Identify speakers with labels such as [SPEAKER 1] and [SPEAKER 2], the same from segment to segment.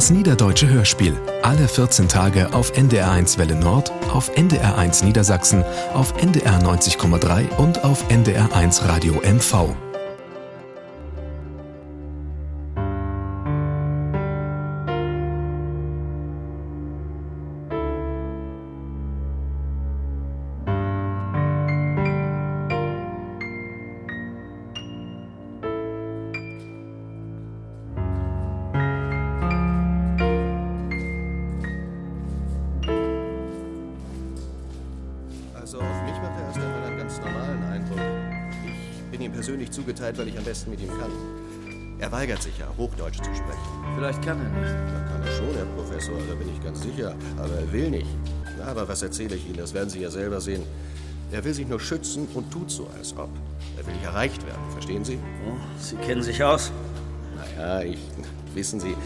[SPEAKER 1] Das Niederdeutsche Hörspiel. Alle 14 Tage auf NDR1 Welle Nord, auf NDR1 Niedersachsen, auf NDR 90,3 und auf NDR1 Radio MV.
[SPEAKER 2] Weil ich am besten mit ihm kann. Er weigert sich ja, Hochdeutsch zu sprechen.
[SPEAKER 3] Vielleicht kann er nicht.
[SPEAKER 2] Da kann er schon, Herr Professor, da bin ich ganz sicher. Aber er will nicht. Aber was erzähle ich Ihnen? Das werden Sie ja selber sehen. Er will sich nur schützen und tut so, als ob. Er will nicht erreicht werden, verstehen Sie?
[SPEAKER 3] Oh, Sie kennen sich aus.
[SPEAKER 2] Naja, ich. Wissen Sie,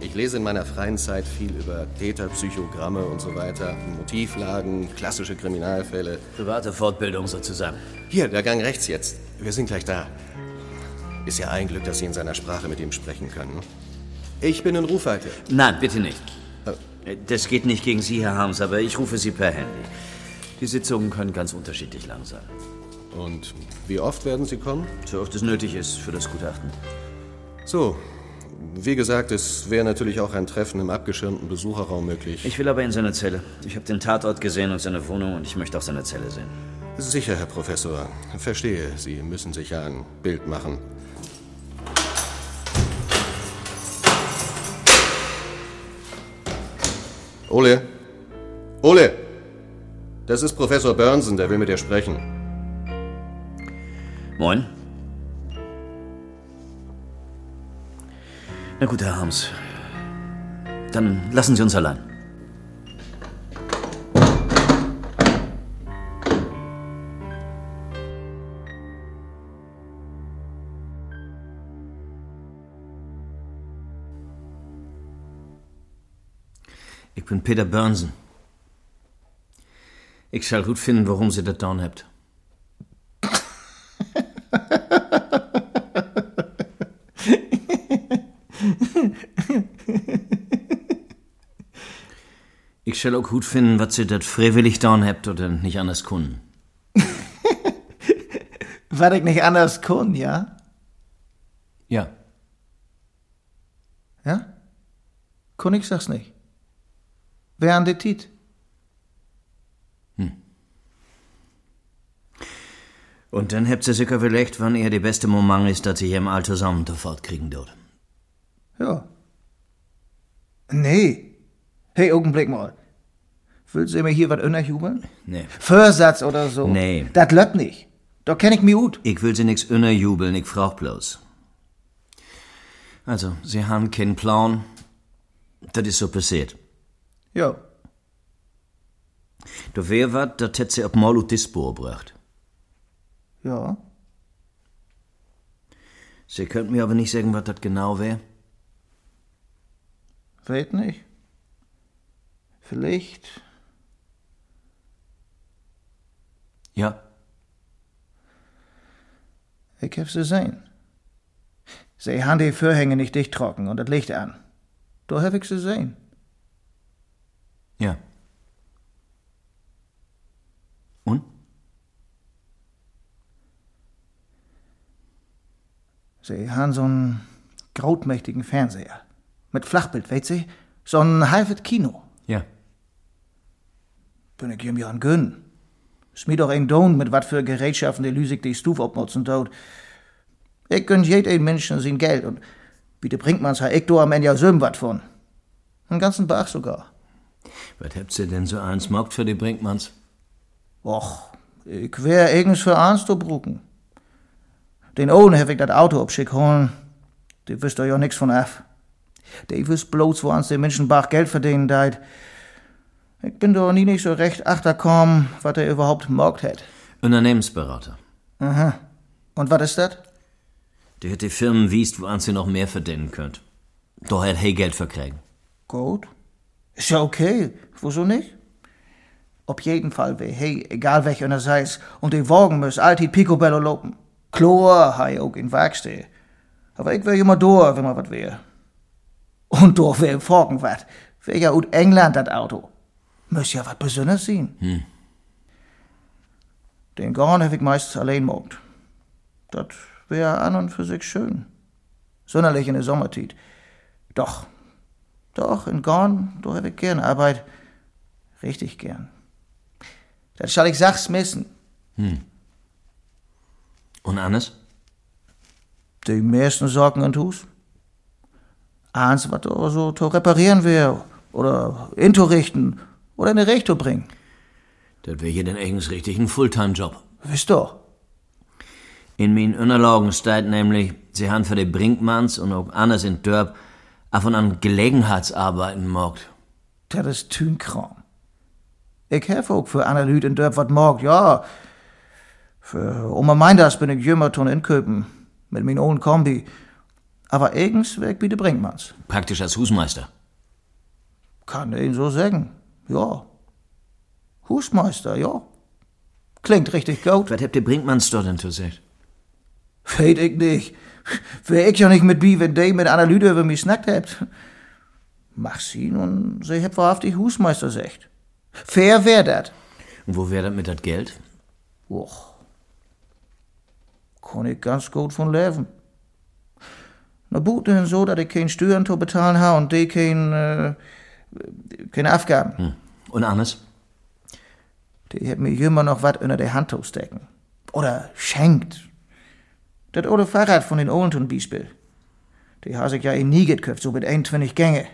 [SPEAKER 2] ich lese in meiner freien Zeit viel über Täterpsychogramme und so weiter, Motivlagen, klassische Kriminalfälle.
[SPEAKER 3] Private Fortbildung sozusagen.
[SPEAKER 2] Hier, der Gang rechts jetzt. Wir sind gleich da. Ist ja ein Glück, dass Sie in seiner Sprache mit ihm sprechen können. Ich bin in Rufweite.
[SPEAKER 3] Nein, bitte nicht.
[SPEAKER 2] Äh.
[SPEAKER 3] Das geht nicht gegen Sie, Herr Harms, aber ich rufe Sie per Handy. Die Sitzungen können ganz unterschiedlich lang sein.
[SPEAKER 2] Und wie oft werden Sie kommen?
[SPEAKER 3] So oft es nötig ist für das Gutachten.
[SPEAKER 2] So. Wie gesagt, es wäre natürlich auch ein Treffen im abgeschirmten Besucherraum möglich.
[SPEAKER 3] Ich will aber in seine Zelle. Ich habe den Tatort gesehen und seine Wohnung und ich möchte auch seine Zelle sehen.
[SPEAKER 2] Sicher, Herr Professor. Verstehe. Sie müssen sich ja ein Bild machen. Ole! Ole! Das ist Professor Burnson, der will mit dir sprechen.
[SPEAKER 3] Moin. Na gut, Herr Harms. Dann lassen Sie uns allein. Ben Peter Burnsen. Ik zal goed vinden waarom ze dat dan hebt. Ik zal ook goed vinden wat ze dat vrijwillig dan hebt oder nicht anders kunnen.
[SPEAKER 4] Was ich nicht anders kann, ja?
[SPEAKER 3] Ja.
[SPEAKER 4] Ja? Kann ich sag's nicht. Wer an der Tit?
[SPEAKER 3] Und dann habt ihr sicher überlegt, wann ihr die beste Moment ist, dass ihr im All zusammen fortkriegen dort.
[SPEAKER 4] Ja. Nee. Hey, Augenblick mal. Willst du mir hier was unterjubeln?
[SPEAKER 3] Nee.
[SPEAKER 4] Vorsatz oder so?
[SPEAKER 3] Nee.
[SPEAKER 4] Das löppt nicht. Da kenn ich mich gut.
[SPEAKER 3] Ich will sie nix jubeln, ich frag bloß. Also, sie haben keinen Plan. Das ist so passiert.
[SPEAKER 4] Ja.
[SPEAKER 3] Da wär wat, das hätt sie ab die Spur gebracht.
[SPEAKER 4] Ja.
[SPEAKER 3] Sie könnt mir aber nicht sagen, was das genau wär.
[SPEAKER 4] Weet nicht. Vielleicht.
[SPEAKER 3] Ja.
[SPEAKER 4] Ich hab sie sehen. Sie haben die Vorhänge nicht dicht trocken und das Licht an. Da hab ich sie sehen.
[SPEAKER 3] Ja. Und?
[SPEAKER 4] Sie haben so einen grautmächtigen Fernseher. Mit Flachbild, weißt Sie? So ein halbes Kino.
[SPEAKER 3] Ja.
[SPEAKER 4] Bin ich ihm ja an gönnen. Ist mir doch ein Don, mit wat für Gerätschaften der Lüsig die Stuf abnutzen tut. Ich gönn jeden Menschen sein Geld und bitte bringt man's ich do am Ende ja söm wat von. Einen ganzen Bach sogar.
[SPEAKER 3] Was habt ihr denn so eins mockt für die Brinkmanns?
[SPEAKER 4] Och, ich wär eigens für eins zu brucken. Den Ohren hab ich dat Auto abschick holen. Die wisst doch ja nix von af. Die wisst bloß, wo ans den Menschen Bach Geld verdienen deit. Ich bin doch nie nicht so recht achterkommen, wat er überhaupt mockt hat.
[SPEAKER 3] Unternehmensberater.
[SPEAKER 4] Aha. Und was ist das?
[SPEAKER 3] Der hat die Firmen wiest, wo ans ihr noch mehr verdienen könnt. Doch hat hey Geld verkriegen.
[SPEAKER 4] Gut. Ist ja okay. Wieso nicht? Auf jeden Fall wär hey, egal welcher einer sei's, und die Wagen müssen altid Picobello lopen. Chlor hei auch in Werkstätte. Aber ich wär immer da, wenn mal wat wär. Und doch wär Forken wat. Wär ja ut England dat Auto. Muss ja wat Besonderes sein. Hm. Den Gorn hab ich meist allein mogt. Dat wär an und für sich schön. Sonderlich in der Sommertit. Doch, doch, in Gorn, da hab ich gern Arbeit. Richtig gern. Das soll ich sachs missen. Hm.
[SPEAKER 3] Und Annes?
[SPEAKER 4] Die meisten Sorgen und Hus. Eins, was so zu reparieren wäre, oder intorichten, oder in die Richtung bringen.
[SPEAKER 3] Das wäre hier denn eigens richtig ein Fulltime-Job.
[SPEAKER 4] Wisst doch.
[SPEAKER 3] In min Unterlagen steht nämlich, sie haben für die Brinkmanns und auch anders in Dörp af und an Gelegenheitsarbeiten mogt.
[SPEAKER 4] Das ist Tünkram. Ich helfe auch für andere Leute in Dörp wat mogt, ja. Für Oma Meinders bin ich jümmer tun in Köpen, mit min own Kombi. Aber eigens weg wie de Brinkmanns.
[SPEAKER 3] Praktisch als Husmeister.
[SPEAKER 4] Kann ich so sagen, ja. Husmeister, ja. Klingt richtig gut.
[SPEAKER 3] Was habt ihr Brinkmanns dort denn zu sagen?
[SPEAKER 4] Weet ich nicht. Wär ich ja nicht mit bi, wenn de mit einer Lüde über mich snackt hebt. Mach sie nun, sie hebt wahrhaftig Husmeister secht. Fair wär dat.
[SPEAKER 3] Und wo wär dat mit dat Geld?
[SPEAKER 4] Och. Kann ich ganz gut von leben. Na buten so, dass ich kein Steuern zu bezahlen ha und de kein, äh, keine Aufgaben. Hm.
[SPEAKER 3] Und Annes?
[SPEAKER 4] Die hat mir immer noch wat unter der Hand zu stecken. Oder schenkt. Dat oude Fahrrad von den Olenten Biespel. Die has ich ja in nie geköpft, so mit 21 Gänge.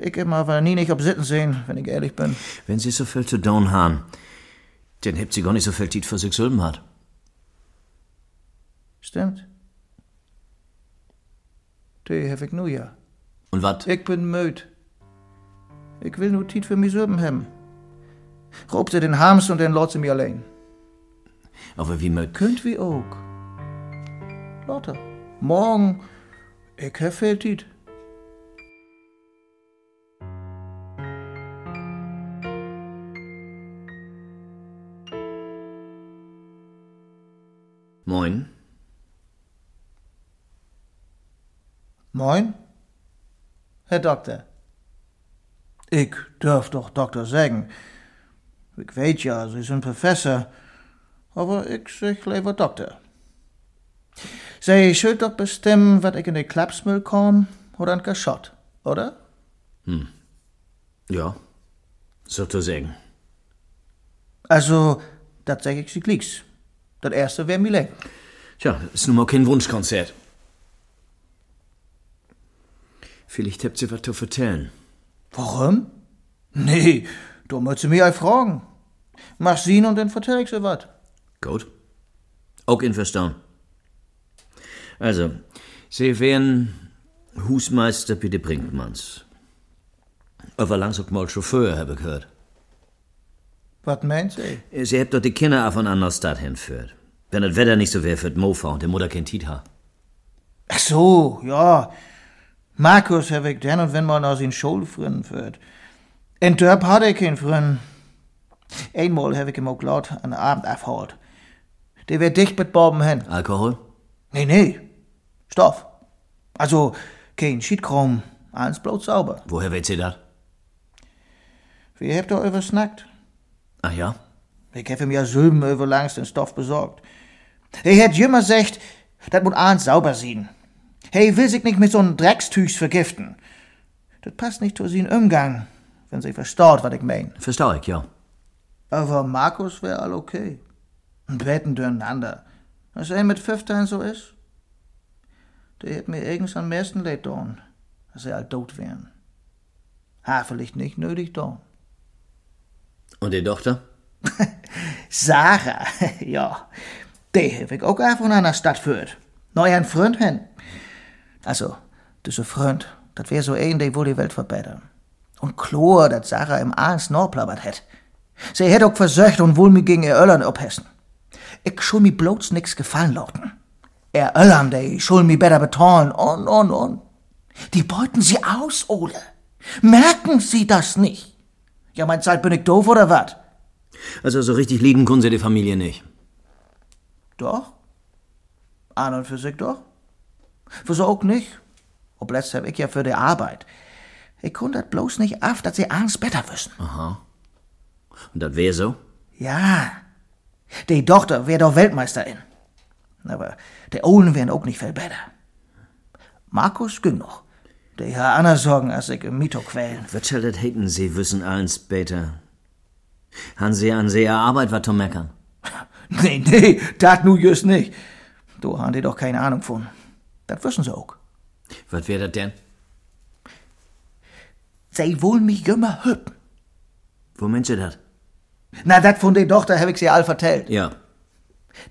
[SPEAKER 4] Ich hab aber nie nicht auf Sitten sehen, wenn ich ehrlich bin.
[SPEAKER 3] Wenn Sie so viel zu tun haben, dann habt Sie gar nicht so viel Zeit für sich selber hat.
[SPEAKER 4] Stimmt. Die hab ich nu ja.
[SPEAKER 3] Und wat?
[SPEAKER 4] Ich bin müd. Ich will nur Tiet für mich selber haben. Raub sie den Hams und dann lot sie mir allein.
[SPEAKER 3] Aber wie müd?
[SPEAKER 4] Könnt wie auch. Lotte, morgen, ich hab viel Tiet.
[SPEAKER 3] Moin.
[SPEAKER 4] Moin, Herr Doktor. Ich dürf doch Doktor sagen. Ich weet ja, Sie sind Professor, aber ich sag lieber Doktor. Sie schuld doch bestimmen, wat ich in den Klapsmüll komm oder ein Geschott, oder?
[SPEAKER 3] Hm. Ja, so zu sagen.
[SPEAKER 4] Also, dat sag ich Sie glicks. Das erste wär mir Leben.
[SPEAKER 3] Tja, ist nun mal kein Wunschkonzert. Vielleicht habt ihr was zu vertellen.
[SPEAKER 4] Warum? Nee, du musst mich auch fragen. Mach sie und dann vertell ich sie was.
[SPEAKER 3] Gut. Auch in Verstehen. Also, Sie wären Husmeister de Brinkmanns. Aber langs auch mal Chauffeur, habe ich gehört.
[SPEAKER 4] Was meint Sie?
[SPEAKER 3] Sie habt doch die Kinder auf eine andere Stadt hinführt. Wenn das Wetter nicht so wäre die Mofa und die Mutter kein Tiet hat.
[SPEAKER 4] Ach so, ja. Markus hab ich denn und wenn man aus in Schulfrien führt. In Dörp hatte ich keinen Frien. Einmal hab ich ihm auch laut einen Abend abgeholt. Der wär dicht mit Borben hin.
[SPEAKER 3] Alkohol?
[SPEAKER 4] Nee, nee. Stoff. Also, kein Schiedkram, alles bloß sauber.
[SPEAKER 3] Woher weht Sie das?
[SPEAKER 4] Wie habt ihr übersnackt?
[SPEAKER 3] Ach ja?
[SPEAKER 4] Ich hab ihm ja Sülben überlangs den Stoff besorgt. Er hat jümmer gesagt, dat muss eins sauber sehen. Hey, will sich nicht mit so'n Dreckstüchs vergiften. Das passt nicht zu seinen Umgang, wenn sie verstaut, was ich mein.
[SPEAKER 3] Verstau ich, ja.
[SPEAKER 4] Aber Markus wär all okay. Und beten durcheinander. Was er mit 15 so ist. Der hätt mir eigens am meisten leid tun, dass er all tot wären. Ha, vielleicht nicht nötig tun.
[SPEAKER 3] Und die Tochter?
[SPEAKER 4] Sarah, ja. Die hab ich auch einfach von einer Stadt führt. Neu ein Freund hin. Also, diese Freund, das wär so ein, der wohl die Welt verbessern. Und Chlor, dat Sarah im Aans norplappert hätt. Sie hätt auch versöcht und wohl mir gegen ihr Öllern abhessen. Ich schul mi bloß nix gefallen lauten. Er Öllern, der schul mi besser bezahlen und, und, und. Die beuten sie aus, Ole. Merken sie das nicht? Ja, mein Zeit bin ich doof oder wat?
[SPEAKER 3] Also so richtig lieben können Sie die Familie nicht.
[SPEAKER 4] Doch. An und für sich doch. Wieso auch nicht? Ob letzt hab ich ja für die Arbeit. Ich konnte bloß nicht af, dass sie abends besser wissen.
[SPEAKER 3] Aha. Und das wär so?
[SPEAKER 4] Ja. Die Tochter wär doch Weltmeisterin. Aber die Ohlen wären auch nicht viel besser. Markus ging noch. Der hat anders Sorgen, als ich im Mito quälen.
[SPEAKER 3] Was soll das hätten Sie wissen eins später? Han Sie an sehr Arbeit was zu meckern?
[SPEAKER 4] Nee, nee, dat nu just nicht. Du haben die doch keine Ahnung von. Das wissen sie auch.
[SPEAKER 3] Was wär das denn?
[SPEAKER 4] Sie wollen mich immer hüppen.
[SPEAKER 3] Wo meint Sie das?
[SPEAKER 4] Na, dat von der Tochter hab ich sie all vertellt.
[SPEAKER 3] Ja.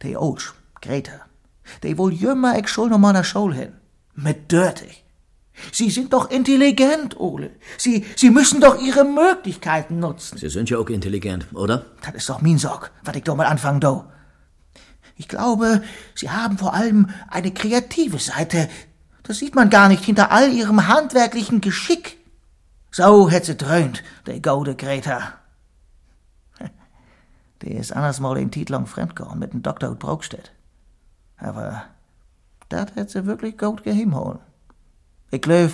[SPEAKER 4] Die Olsch, Greta, die wohl jümmer ich schul noch mal nach Schule hin. Mit dörtig. Sie sind doch intelligent, Ole. Sie, Sie müssen doch Ihre Möglichkeiten nutzen.
[SPEAKER 3] Sie sind ja auch intelligent, oder?
[SPEAKER 4] Das ist doch mein Sorg, was ich doch mal anfangen do. Ich glaube, Sie haben vor allem eine kreative Seite. Das sieht man gar nicht hinter all Ihrem handwerklichen Geschick. So hätt sie dröhnt, der gaude Greta. Die ist anders mal in Tiet lang fremdgehauen mit dem Doktor Braukstedt. Aber dat hätt sie wirklich gut geheimholen. Ich glaub,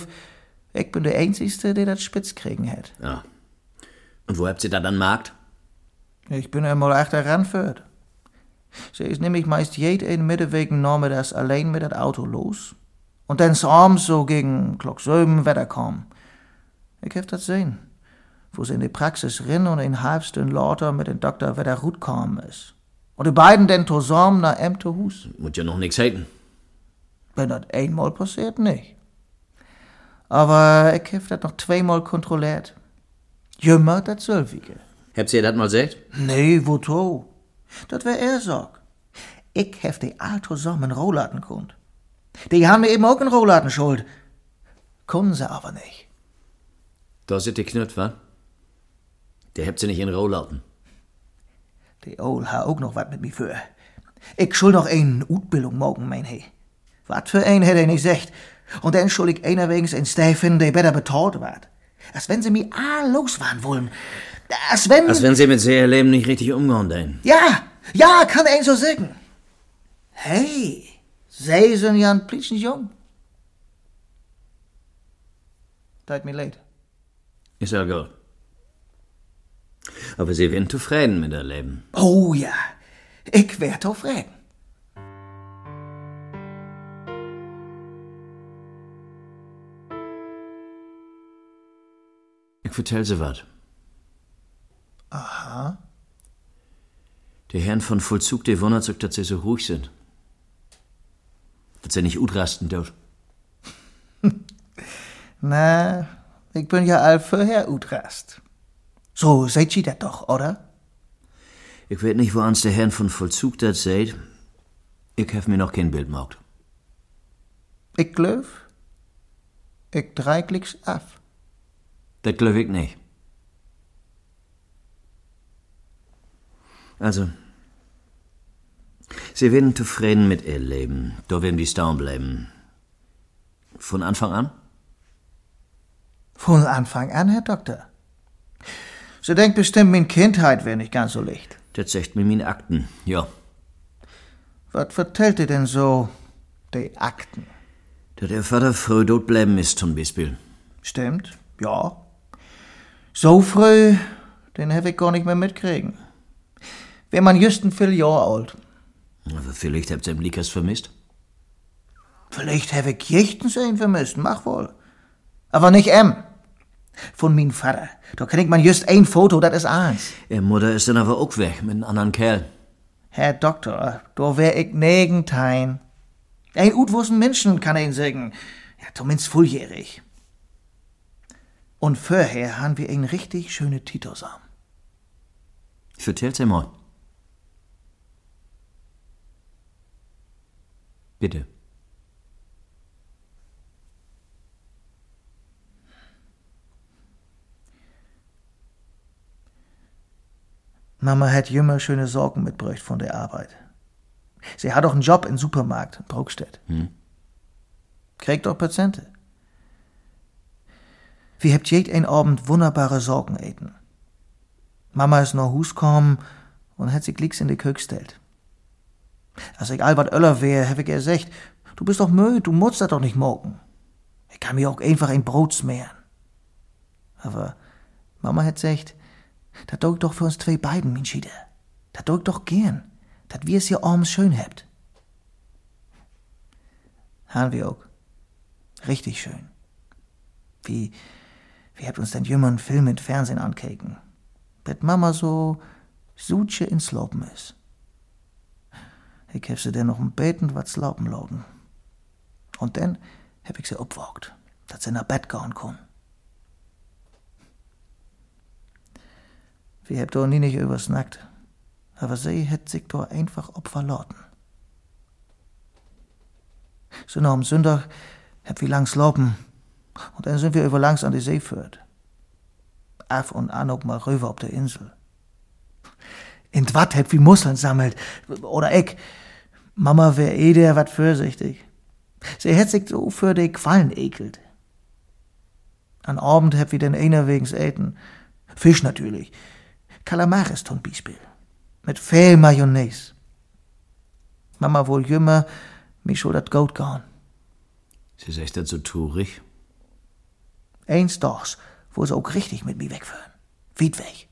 [SPEAKER 4] ich bin der Einzigste, der das spitz kriegen hätt.
[SPEAKER 3] Ja. Und wo habt ihr da dann Markt?
[SPEAKER 4] Ich bin einmal achter ranführt. Sie ist nämlich meist jeden Mittewegen nachmittags allein mit das Auto los. Und dann abends so gegen Glock sieben Wetter kam. Ich hab das sehen, wo sie in die Praxis rin und in halbstund lauter mit dem Doktor wieder gut kam ist. Und die beiden denn zusammen nach Emte Hus.
[SPEAKER 3] Muss ja noch nix hätten.
[SPEAKER 4] Wenn das einmal passiert, nicht. Aber ich hab das noch zweimal kontrolliert. Jümmer das Sölvige.
[SPEAKER 3] Habt ihr das mal gesagt?
[SPEAKER 4] Nee, woto? Dat wär er Sorg. Ich hef die all zusammen Rohladen kund. Die haben mir eben auch einen Rohladen schuld. Können sie aber nicht.
[SPEAKER 3] Da sind die wa? Der habt sie nicht in Rohlauten.
[SPEAKER 4] Die Ohl ha auch noch wat mit mir für. Ich schuld noch einen Utbildung morgen, mein he. Wat für ein hätte ich nicht gesagt. Und dann schuld ich einer wegens ein Stephen, der besser betalt wird. Als wenn sie mir all losfahren wollen. Als wenn...
[SPEAKER 3] Als wenn sie mit sehr Leben nicht richtig umgehen, denn.
[SPEAKER 4] Ja, ja, kann ein so sagen. Hey, sie sind ja ein bisschen jung. Tut mir leid.
[SPEAKER 3] Ist ja gut. Aber sie werden zufrieden mit ihr Leben.
[SPEAKER 4] Oh ja, ich werd auf Reden.
[SPEAKER 3] Ich vertell sie wat.
[SPEAKER 4] Aha.
[SPEAKER 3] Die Herren von Vollzug, die wundert sich, dass sie so ruhig sind. Dass sie nicht utrasten dort.
[SPEAKER 4] Na, ich bin ja all vorher utrast. So seht ihr das doch, oder?
[SPEAKER 3] Ich weet nicht, wo ans der Herrn von Vollzug das seht. Ich hab mir noch kein Bild gemacht.
[SPEAKER 4] Ich glaub, ich drei Klicks ab.
[SPEAKER 3] Das glaub ich nicht. Also, sie werden zufrieden mit ihr Leben. Da werden die stehen bleiben. Von Anfang an?
[SPEAKER 4] Von Anfang an, Herr Doktor. Sie denkt bestimmt, min Kindheit wäre nicht ganz so leicht.
[SPEAKER 3] Das sagt mir meine Akten, ja.
[SPEAKER 4] Was vertellt ihr denn so, die Akten?
[SPEAKER 3] Dass der Vater früh dort bleiben ist, zum Beispiel.
[SPEAKER 4] Stimmt, ja. So früh, den hab ich gar nicht mehr mitkriegen. Wär man just ein viel Jahr alt.
[SPEAKER 3] Aber vielleicht habt ihr im Likas vermisst.
[SPEAKER 4] Vielleicht hab ich jechtens einen vermisst, mach wohl. Aber nicht em. Von min Vater. Da kriegt man just ein Foto, das ist eins.
[SPEAKER 3] Ihre Mutter ist dann aber auch weg mit einem anderen Kerl.
[SPEAKER 4] Herr Doktor, da wär ich negentein. Ein utwussen Menschen kann ihn sagen. Ja, zumindest volljährig. Und vorher haben wir einen richtig schöne Titosam.
[SPEAKER 3] Ich vertell's ihr mal. Bitte.
[SPEAKER 4] Mama hat jümmer schöne Sorgen mitbräucht von der Arbeit. Sie hat auch einen Job im Supermarkt in Brokstedt.
[SPEAKER 3] Hm.
[SPEAKER 4] Kriegt auch Patienten. Wir habt jed ein Abend wunderbare Sorgen eten. Mama ist nach Hus kommen und hat sich glicks in die Küche gestellt. Als ich Albert Öller wär, hab ich ihr gesagt, du bist doch müde, du musst das doch nicht morgen. Ich kann mir auch einfach ein Brot smehren. Aber Mama hat gesagt, das tut doch für uns zwei beiden, mein Schieder. Das tut doch gern, dass wir es hier abends schön habt. Haben wir auch. Richtig schön. Wie, wie habt uns denn jümmern Film mit Fernsehen ankeken? Bet Mama so suche ins Lopen is. Ich hab sie denn noch Beten wat slaupen lauten. Und dann hab ich sie obwogt, dass sie nach Bett gehen kon. Wir habt doch nie nicht übersnackt, aber sie hätt sich doch einfach obverlauten. So noch am Sonntag hab wir langs laufen und dann sind wir über langs an die See führt. Af und an auch mal rüber auf der Insel. In wat hätt wie Musseln sammelt. Oder ich. Mama wär eh der wat vorsichtig. Sie hätt sich so für die Quallen ekelt. An Abend hätt wie den einer wegens eten. Fisch natürlich. Kalamaris zum Beispiel. Mit viel Mayonnaise. Mama wohl jümmer, mich schon dat Goat gehen.
[SPEAKER 3] Sie ist echt so turig?
[SPEAKER 4] Eins dochs, wo sie auch richtig mit mir wegführen. Weit weg.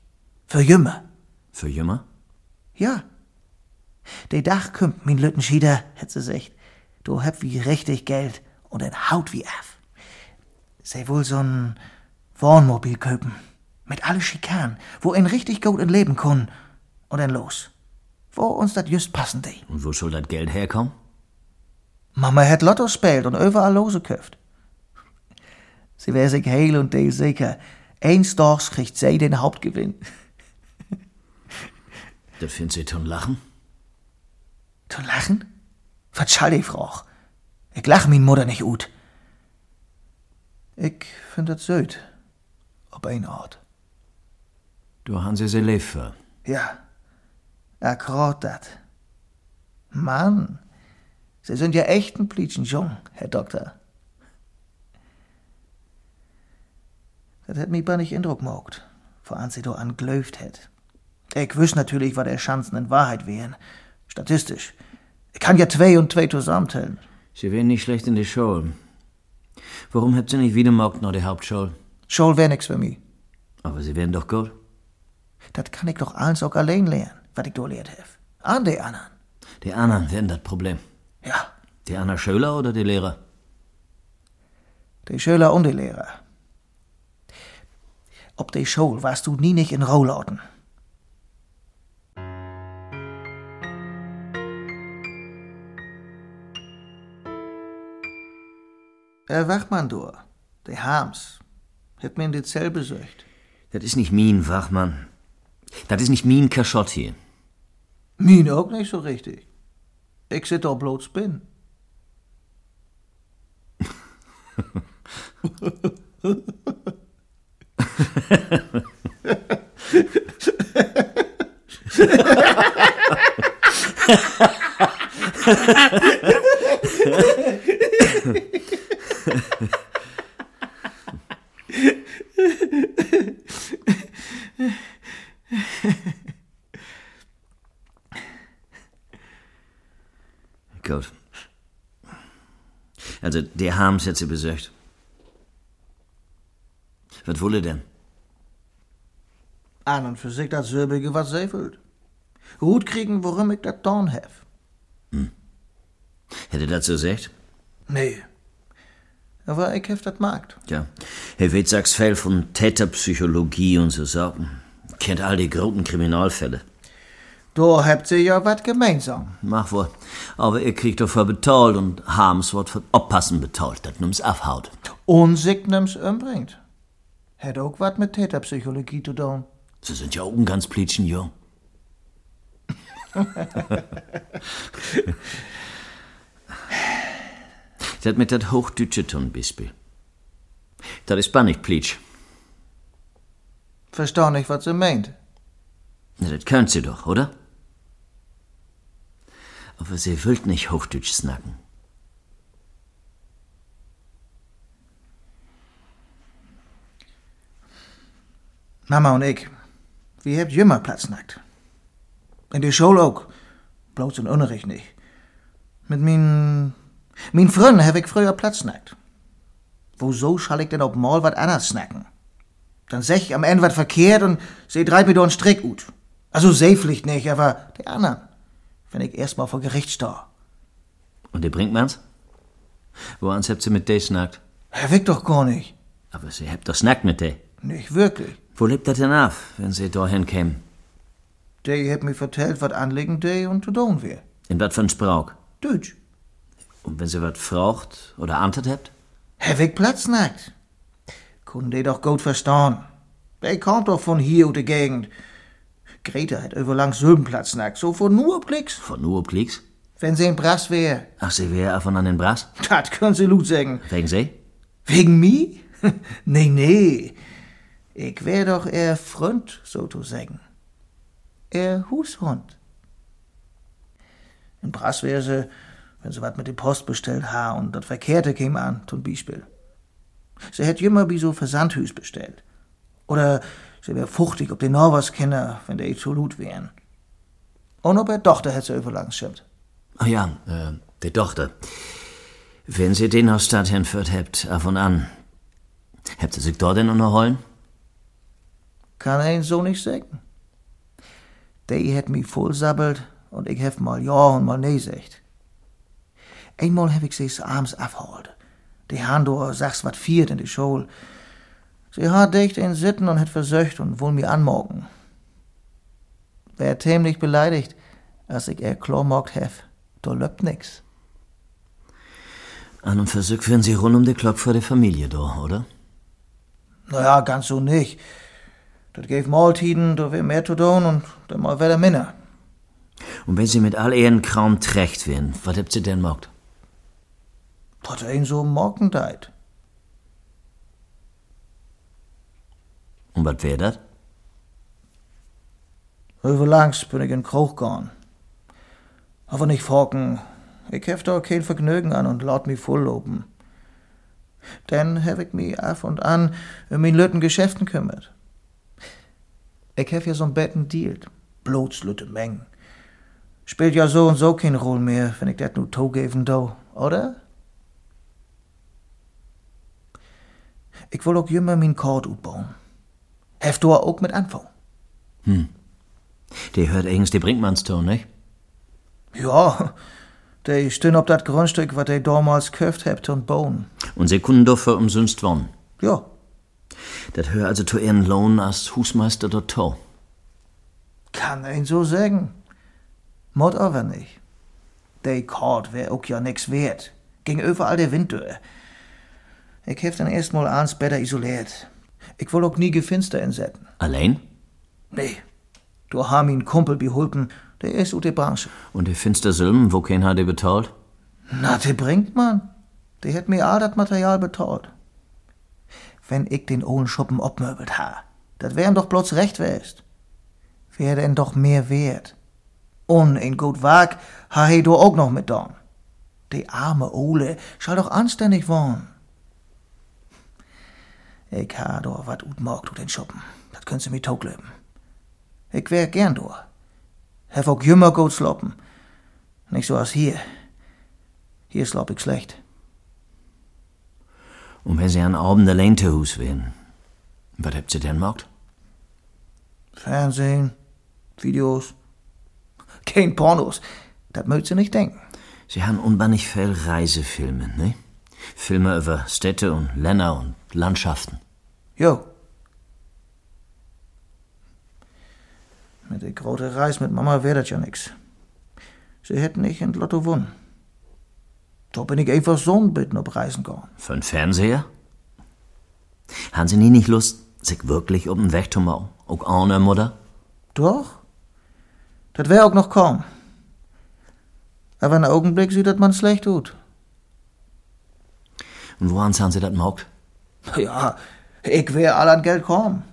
[SPEAKER 4] Für jümmer.
[SPEAKER 3] Für jümmer?
[SPEAKER 4] Ja. De Dach kümmt, min Lüttenschieder, hätt sie sagt. Du hab wie richtig Geld und ein Haut wie af. Sie wohl so'n Wohnmobil köpen. Mit alle Schikan, wo ein richtig gut in Leben kun. Und dann los. Wo uns dat just passen de.
[SPEAKER 3] Und wo soll das Geld herkommen?
[SPEAKER 4] Mama hat Lotto spielt und überall Lose köft. Sie wär sich heil und de sicher. Eins Tags kriegt sie den Hauptgewinn.
[SPEAKER 3] Das finden Sie zum Lachen?
[SPEAKER 4] Zu lachen? Was schall die Frau? Ich lach min Mutter nicht ut. Ich find das süd. Ob ein Ort.
[SPEAKER 3] Du lieb für.
[SPEAKER 4] Ja, akkurat dat. Mann, Sie sind ja echt ein Plitschen jung, Herr Doktor. Das hat mich bei nicht Eindruck gemacht, voran sie do an glöft hätt. Ich wüs natürlich, was der Chancen in Wahrheit wären. Statistisch. Ich kann ja zwei und zwei zusammentellen.
[SPEAKER 3] Sie wären nicht schlecht in der Schule. Warum habt ihr nicht wieder gemacht nach der Hauptschule?
[SPEAKER 4] Schul wär nix für mich.
[SPEAKER 3] Aber Sie wären doch gut.
[SPEAKER 4] Das kann ich doch alles auch allein lernen, was ich do lehrt hef. An die anderen.
[SPEAKER 3] Die anderen wären das Problem.
[SPEAKER 4] Ja,
[SPEAKER 3] Die anderen Schüler oder die Lehrer?
[SPEAKER 4] die Schüler und die Lehrer. Ob die Schule warst du nie nicht in Rohlauten. Herr Wachmann, du, der Harms, hat mir in die Zell besucht.
[SPEAKER 3] Das ist nicht mein Wachmann. Das ist nicht mein Kaschott hier.
[SPEAKER 4] Mien auch nicht so richtig. Ich sit doch bloß bin.
[SPEAKER 3] Gut. Der Harms hat sie besucht. Was wolle denn?
[SPEAKER 4] An und für sich das Söbige, was fühlt. Hut kriegen, worum ich das Dorn hef.
[SPEAKER 3] Hätte das so gesagt?
[SPEAKER 4] Nee. Aber ich hef das Markt.
[SPEAKER 3] Ja. Herr Witt sagt viel von Täterpsychologie und so Sachen. Kennt all die großen Kriminalfälle.
[SPEAKER 4] Da habt ihr ja was gemeinsam.
[SPEAKER 3] Mach wohl. Aber ihr kriegt dafür bezahlt und Harms wird für Oppassen bezahlt, das nimm's abhaut.
[SPEAKER 4] Und sich nimm's umbringt. Hätt auch was mit Täterpsychologie zu tun.
[SPEAKER 3] Sie sind ja auch ein ganz plitschen jung. das mit dat Hochdeutsche tun, Bispel. Das ist nicht plitsch.
[SPEAKER 4] Versteh nicht, was sie meint.
[SPEAKER 3] Na, das könnt sie doch, oder? Aber sie wollt nicht Hochdeutsch snacken.
[SPEAKER 4] Mama und ich, wir habt jümmer Platz nackt. In der Schule auch. Bloß in Unterricht nicht. Mit min, min Freunden hab ich früher Platz nackt. Woso schall ich denn ob mal wat anders snacken? Dann sech ich am Ende wat verkehrt und sie dreit mir doch einen Strick ut. Also Seepflicht nicht, aber der anderen. Wenn ich erst mal vor Gericht sta.
[SPEAKER 3] Und die bringt man's? Woans habt sie mit de snackt?
[SPEAKER 4] Er weg doch gar nicht.
[SPEAKER 3] Aber sie habt doch snackt mit de.
[SPEAKER 4] Nicht wirklich.
[SPEAKER 3] Wo lebt das denn auf, wenn sie dahin kämen?
[SPEAKER 4] Der hat mir vertellt, wat anlegen de und zu tun wär.
[SPEAKER 3] In wat für ein Sprauk?
[SPEAKER 4] Deutsch.
[SPEAKER 3] Und wenn sie wat fraucht oder antert habt?
[SPEAKER 4] Hab ich Platz nackt. Die doch gut verstehen. Der kommt doch von hier aus der Gegend. Greta hat überlang Sülbenplatz nackt, so von nur Klicks.
[SPEAKER 3] Von nur ob Klicks?
[SPEAKER 4] Wenn sie in Brass wär.
[SPEAKER 3] Ach, sie wär von an den Brass?
[SPEAKER 4] Dat können sie gut sagen.
[SPEAKER 3] Wegen sie?
[SPEAKER 4] Wegen mi? nee, nee. Ich wär doch eher Freund, so zu sagen. Er Hushund. In Brass wär sie, wenn sie wat mit der Post bestellt ha und das Verkehrte käme an, zum Beispiel. Sie hätt immer wie so Versandhüs bestellt. Oder sie wär fuchtig, ob die noch was kenne, wenn die zu lut wären. Und ob er Tochter hätt sie überlang schimmt.
[SPEAKER 3] Ah ja, äh, die Tochter. Wenn sie den aus Stadt hinführt habt, ab und an, habt ihr sich dort denn unterholen?
[SPEAKER 4] Kann ein so nicht sagen. Die hat mich voll sabbelt und ich hef mal ja und mal nee sagt. Einmal hab ich sie abends abgeholt. Die han do sag's wat viert in die Schule. Sie hat dicht in Sitten und hat versöcht und wohl mir anmorgen. Wär tämlich beleidigt, als ich er klar mogt hef. Da löppt nix.
[SPEAKER 3] An und Versuch führen sie rund um die Glock vor der Familie da, oder?
[SPEAKER 4] Naja, ganz so nicht. Das gäf Mahltiden, da wär mehr zu tun und dann mal wär der Minne.
[SPEAKER 3] Und wenn sie mit all ihren Kram trägt werden, was habt sie denn mogt?
[SPEAKER 4] Was ein so Morgendeit.
[SPEAKER 3] Und was wär dat?
[SPEAKER 4] Überlangs bin ich in Kroch gegangen. Aber nicht forken. Ich hef da kein Vergnügen an und laut mich voll loben. Denn hab ich mich af und an um min lütten Geschäften kümmert. Ich hef ja so'n Betten dealt. Bloß lütte Mengen. Spielt ja so und so keine Rolle mehr, wenn ich dat nu togeven do, oder? Ich will auch jümmer min Kord utbauen. Hef du auch mit Anfang.
[SPEAKER 3] Die hört eigens die Brinkmannston, nicht?
[SPEAKER 4] Ja, die stehen ob dat Grundstück, wat die damals köft hebt und bauen.
[SPEAKER 3] Und sie können doch für umsonst wohnen.
[SPEAKER 4] Ja,
[SPEAKER 3] Das hör also zu ihren Lohn als Husmeister dort to.
[SPEAKER 4] kann ein so sagen. Mod aber nicht. Die Kord wär auch ja nix wert. Ging überall der Wind durch. Ich hef dann erst mal abends besser isoliert. Ich will auch nie Gefinster insetzen.
[SPEAKER 3] Allein?
[SPEAKER 4] Nee, du hast min Kumpel beholpen, der ist ut der Branche.
[SPEAKER 3] Und die finster Silben, wo kein hat die bezahlt?
[SPEAKER 4] Na, der bringt man. Der hat mir all das Material betalt. Wenn ich den ohlen Schuppen obmöbelt ha, das wär ihm doch bloß recht wärst. Wär denn doch mehr wert. Und in gut Wag ha he du auch noch mit don. Die arme Ole schall doch anständig wohnen. Ich ha do wat ut morgt ut den Schuppen. Das könnt sie mir toglöben. Ich wär gern do. Hef auch jümmer gut sloppen. Nicht so als hier. Hier slopp ich schlecht.
[SPEAKER 3] Und wenn sie an Abend allein zu Hus wären, was habt sie denn mogt?
[SPEAKER 4] Fernsehen, Videos. Kein Pornos. Das mögt sie nicht denken.
[SPEAKER 3] Sie haben unbannig viel Reisefilme, ne? Filme über Städte und Länder und Landschaften.
[SPEAKER 4] Jo. Mit der großen Reis mit Mama wär das ja nix. Sie hätten nicht in Lotto gewonnen. Da bin ich einfach so ein Bitten ob Reisen gegangen.
[SPEAKER 3] Für einen Fernseher? Haben Sie nie nicht Lust, sich wirklich um den Weg zu machen? Auch ohne Mutter?
[SPEAKER 4] Doch. Das wär auch noch kaum. Aber einen Augenblick sieht das man schlecht tut.
[SPEAKER 3] Und woran haben Sie das mogt?
[SPEAKER 4] Ja, ich wär all an Geld kaum.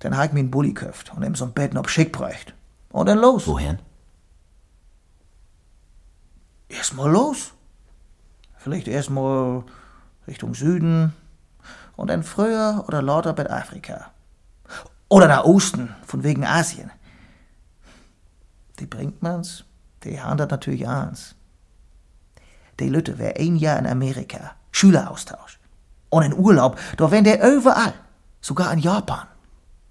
[SPEAKER 4] Dann hab ich mir einen Bulli köft und ihm so ein Betten ob Schick bräucht. Und dann los.
[SPEAKER 3] Wohin?
[SPEAKER 4] Erstmal los. Vielleicht erstmal Richtung Süden und dann früher oder lauter bei Afrika. Oder nach Osten, von wegen Asien. Die bringt man's, die das natürlich ans. Die Lütte wär ein Jahr in Amerika, Schüleraustausch. Und in Urlaub, da wären der überall. Sogar in Japan.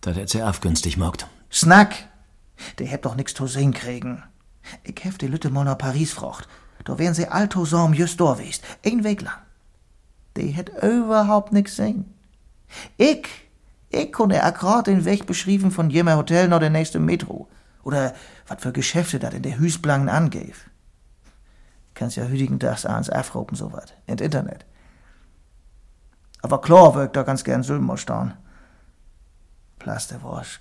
[SPEAKER 3] Das hätte sie aufgünstig mogt.
[SPEAKER 4] Snack! Der hebt doch nix zu sehen kriegen. Ich hef die Lütte mal nach Paris frocht. Da wären sie all zusammen just da gewesen. Ein Weg lang. Die hätt überhaupt nix sehen. Ich, ich konnte akkurat den Weg beschrieben von jemer Hotel nach der nächste Metro. Oder wat für Geschäfte dat in der Hüsblangen angeht. Kannst ja hütigen Tags abends aufropen, so wat. In Internet. Aber klar wirkt da ganz gern Sülmer stehen. Plasterwurst.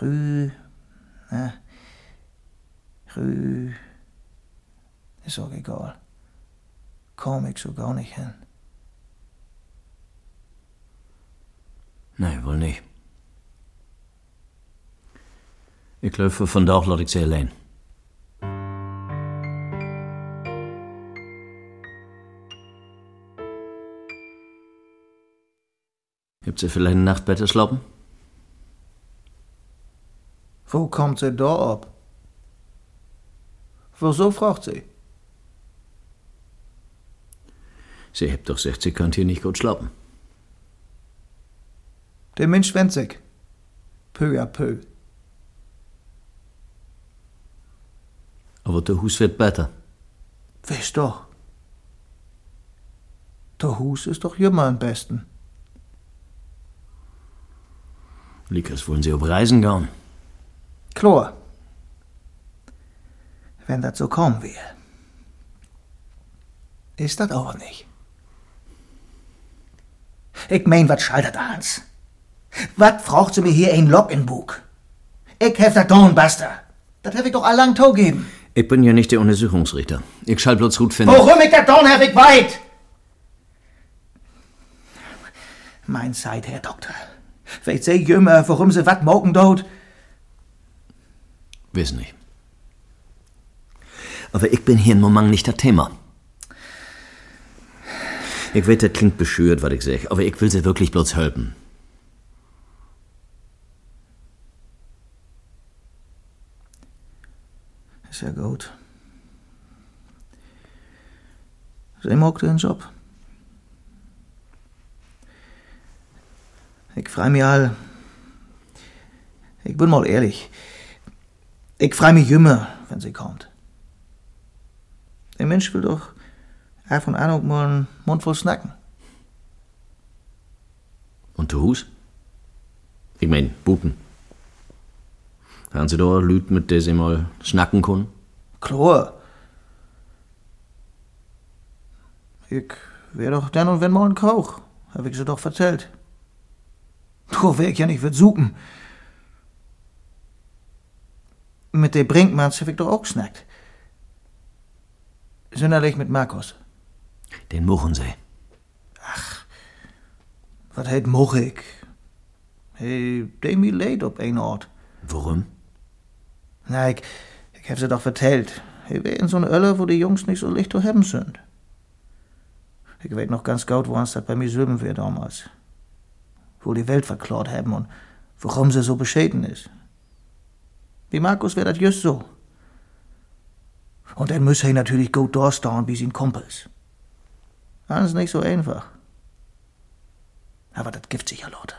[SPEAKER 4] Rü, ne? Rü, ist auch egal. Komm ich so gar nicht hin.
[SPEAKER 3] Nee, wohl nicht. Ik geloof voor vandaag laat ik ze alleen. Hebt ze vielleicht eine Nacht besser schlafen?
[SPEAKER 4] Wo kommt sie da ab? Wieso fragt sie?
[SPEAKER 3] Sie hebt doch gesagt, sie könnt hier nicht gut schlafen.
[SPEAKER 4] Der Mensch wendet sich. Peu à peu.
[SPEAKER 3] Aber der Hus wird besser.
[SPEAKER 4] Weißt doch. Der Hus ist doch immer am besten.
[SPEAKER 3] Likas wollen sie auf Reisen gehen.
[SPEAKER 4] Klar. Wenn das so kommen will. Ist das aber nicht. Ich mein, was schaltet ans? Was braucht sie mir hier ein Login-Buch? Ich hef das Dornbuster. Das hef ich doch allang geben.
[SPEAKER 3] Ich bin ja nicht der Untersuchungsrichter. Ich schall bloß gut finden.
[SPEAKER 4] Worum ich das Dorn hef ich weit? Mein Zeit, Herr Doktor. Weet sie jümmer, warum sie wat morgen dort?
[SPEAKER 3] Weiß nicht. Aber ich bin hier im Moment nicht das Thema. Ich weiß, das klingt bescheuert, was ich sag, aber ich will sie wirklich bloß helfen.
[SPEAKER 4] Ist ja gut. Sie mag den Job. Ich freu mich all. Ich bin mal ehrlich. Ich freu mich immer, wenn sie kommt. Der Mensch will doch af und an mal einen Mund voll snacken.
[SPEAKER 3] Und der Hus? Ich mein, Buben. Haben Sie da Lüt, mit der Sie mal schnacken können?
[SPEAKER 4] Klar. Ich wär doch dann und wenn mal ein Koch, hab ich sie doch erzählt. Du wär ich ja nicht wird suchen. Mit der Brinkmanns hab ich doch auch gesnackt. Sonderlich mit Markus.
[SPEAKER 3] Den muchen Sie.
[SPEAKER 4] Was heet moch ik? Hey, Demi leed op een Ort.
[SPEAKER 3] Warum?
[SPEAKER 4] Na, ik, ik heb ze doch verteld. Hij weer in zo'n Ölle, wo die Jungs nicht so licht zu haben sind. Ich weet noch ganz gut, wo uns das bei mir Söben wir damals. Wo die Welt verklaut haben und warum sie so beschäden ist. Wie Markus wär das just so. Und dann muss er natürlich gut durchstehen wie sein Kumpels. Alles nicht so einfach. Aber das gibt sicher Leute.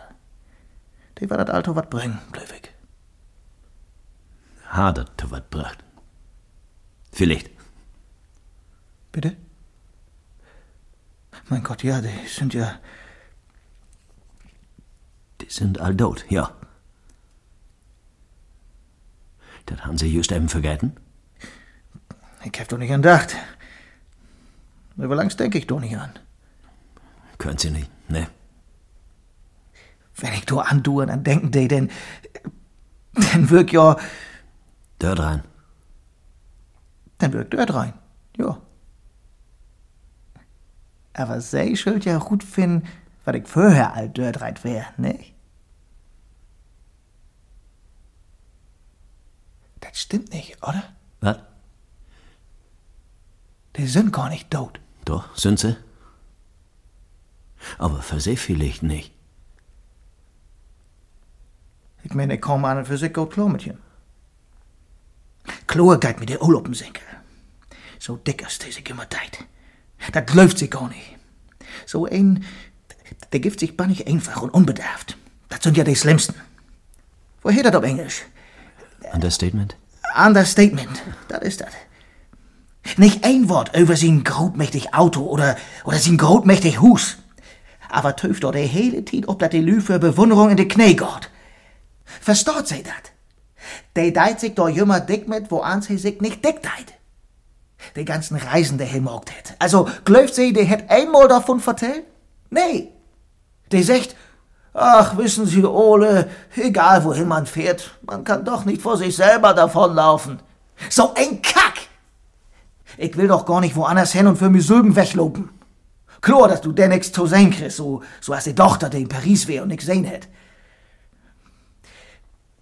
[SPEAKER 4] Die war das Alter wat bringen,
[SPEAKER 3] er zu was gebracht. Vielleicht.
[SPEAKER 4] Bitte? Mein Gott, ja, die sind ja.
[SPEAKER 3] Die sind all tot, ja. Das haben Sie just eben vergessen?
[SPEAKER 4] Ich hab doch nicht an gedacht. Aber langs denke ich doch nicht an.
[SPEAKER 3] Können Sie nicht, ne?
[SPEAKER 4] Wenn ich doch andue, dann denken die, denn. Dann wirkt ja.
[SPEAKER 3] Dort rein.
[SPEAKER 4] Dann wirkt dort rein. Ja. Aber sie schuld ja gut finden, was ich vorher all dort wär, ne? Das stimmt nicht, oder?
[SPEAKER 3] Was?
[SPEAKER 4] Die sind gar nicht tot.
[SPEAKER 3] Doch, sind Sie? Aber für Sie vielleicht nicht.
[SPEAKER 4] Ich meine, ich komme an und für sich gut klar mit ihm. Klar geht mit der Urlauben sinken. So dick ist diese immer Zeit. Das läuft sich gar nicht. So ein, der gibt sich bannig einfach und unbedarft. Das sind ja die Schlimmsten. Woher das auf Englisch?
[SPEAKER 3] Understatement?
[SPEAKER 4] Understatement, das ist das. Nicht ein Wort über sein grotmächtig Auto oder, oder sein grotmächtig Hus. Aber töft doch der hele Tid ob dat die Lü für Bewunderung in de Knie geht. Versteht sie dat? Der deit sich doch jümmer dick mit, wo ans sie sich nicht dick deit. Die ganzen Reisen, der hemorgt het. Also, glaubt sie, der hätt einmal davon vertellt? Nee. Der sagt, ach, wissen Sie, Ole, egal wohin man fährt, man kann doch nicht vor sich selber davonlaufen. So ein Kack! Ich will doch gar nicht woanders hin und für mich Sülben weglopen. Klar, dass du der nix zu sehen kriegst, so, so als die Tochter, die in Paris wär und nix sehen hätt.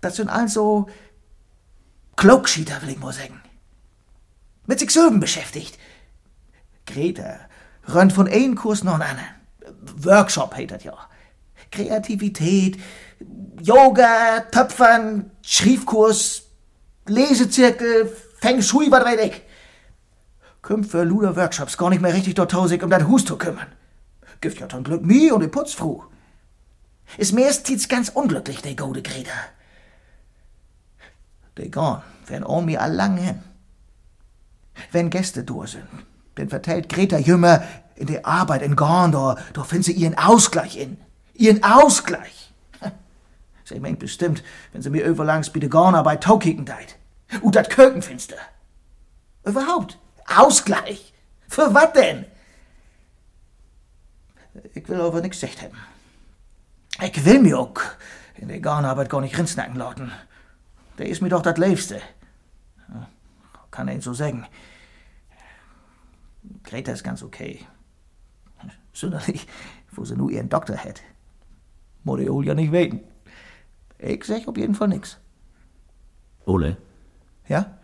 [SPEAKER 4] Das sind also Klugschieter, will ich mal sagen. Mit sich Sülben beschäftigt. Greta rennt von einem Kurs noch einen anderen. Workshop heißt das ja. Kreativität, Yoga, Töpfern, Schriefkurs, Lesezirkel, Feng Shui, was weiß ich. Kümmt für Luder Workshops gar nicht mehr richtig dort tausig um das Hus zu kümmern. Gibt ja dann Glück mir und die Putzfrau. Ist meistens ganz unglücklich, der gute Greta. Die gone, wenn um mir allang hin. Wenn Gäste durch sind, dann vertellt Greta Jümmer in der Arbeit in Gorn, da, findet sie ihren Ausgleich in. Ihren Ausgleich. Sie meint bestimmt, wenn sie mir überlangs bei der Gornarbeit taukicken deit. Und dat Kökenfinster. Überhaupt. Ausgleich. Für was denn? Ich will aber nix gesagt haben. Ich will mir auch in der Garnarbeit gar nicht rinsnacken lauten. Der ist mir doch das Liebste. Kann ich so sagen. Greta ist ganz okay. Sonderlich, wo sie nur ihren Doktor. Muss die Ole ja nicht weten. Ich sag auf jeden Fall nix.
[SPEAKER 3] Ole,
[SPEAKER 4] Ja?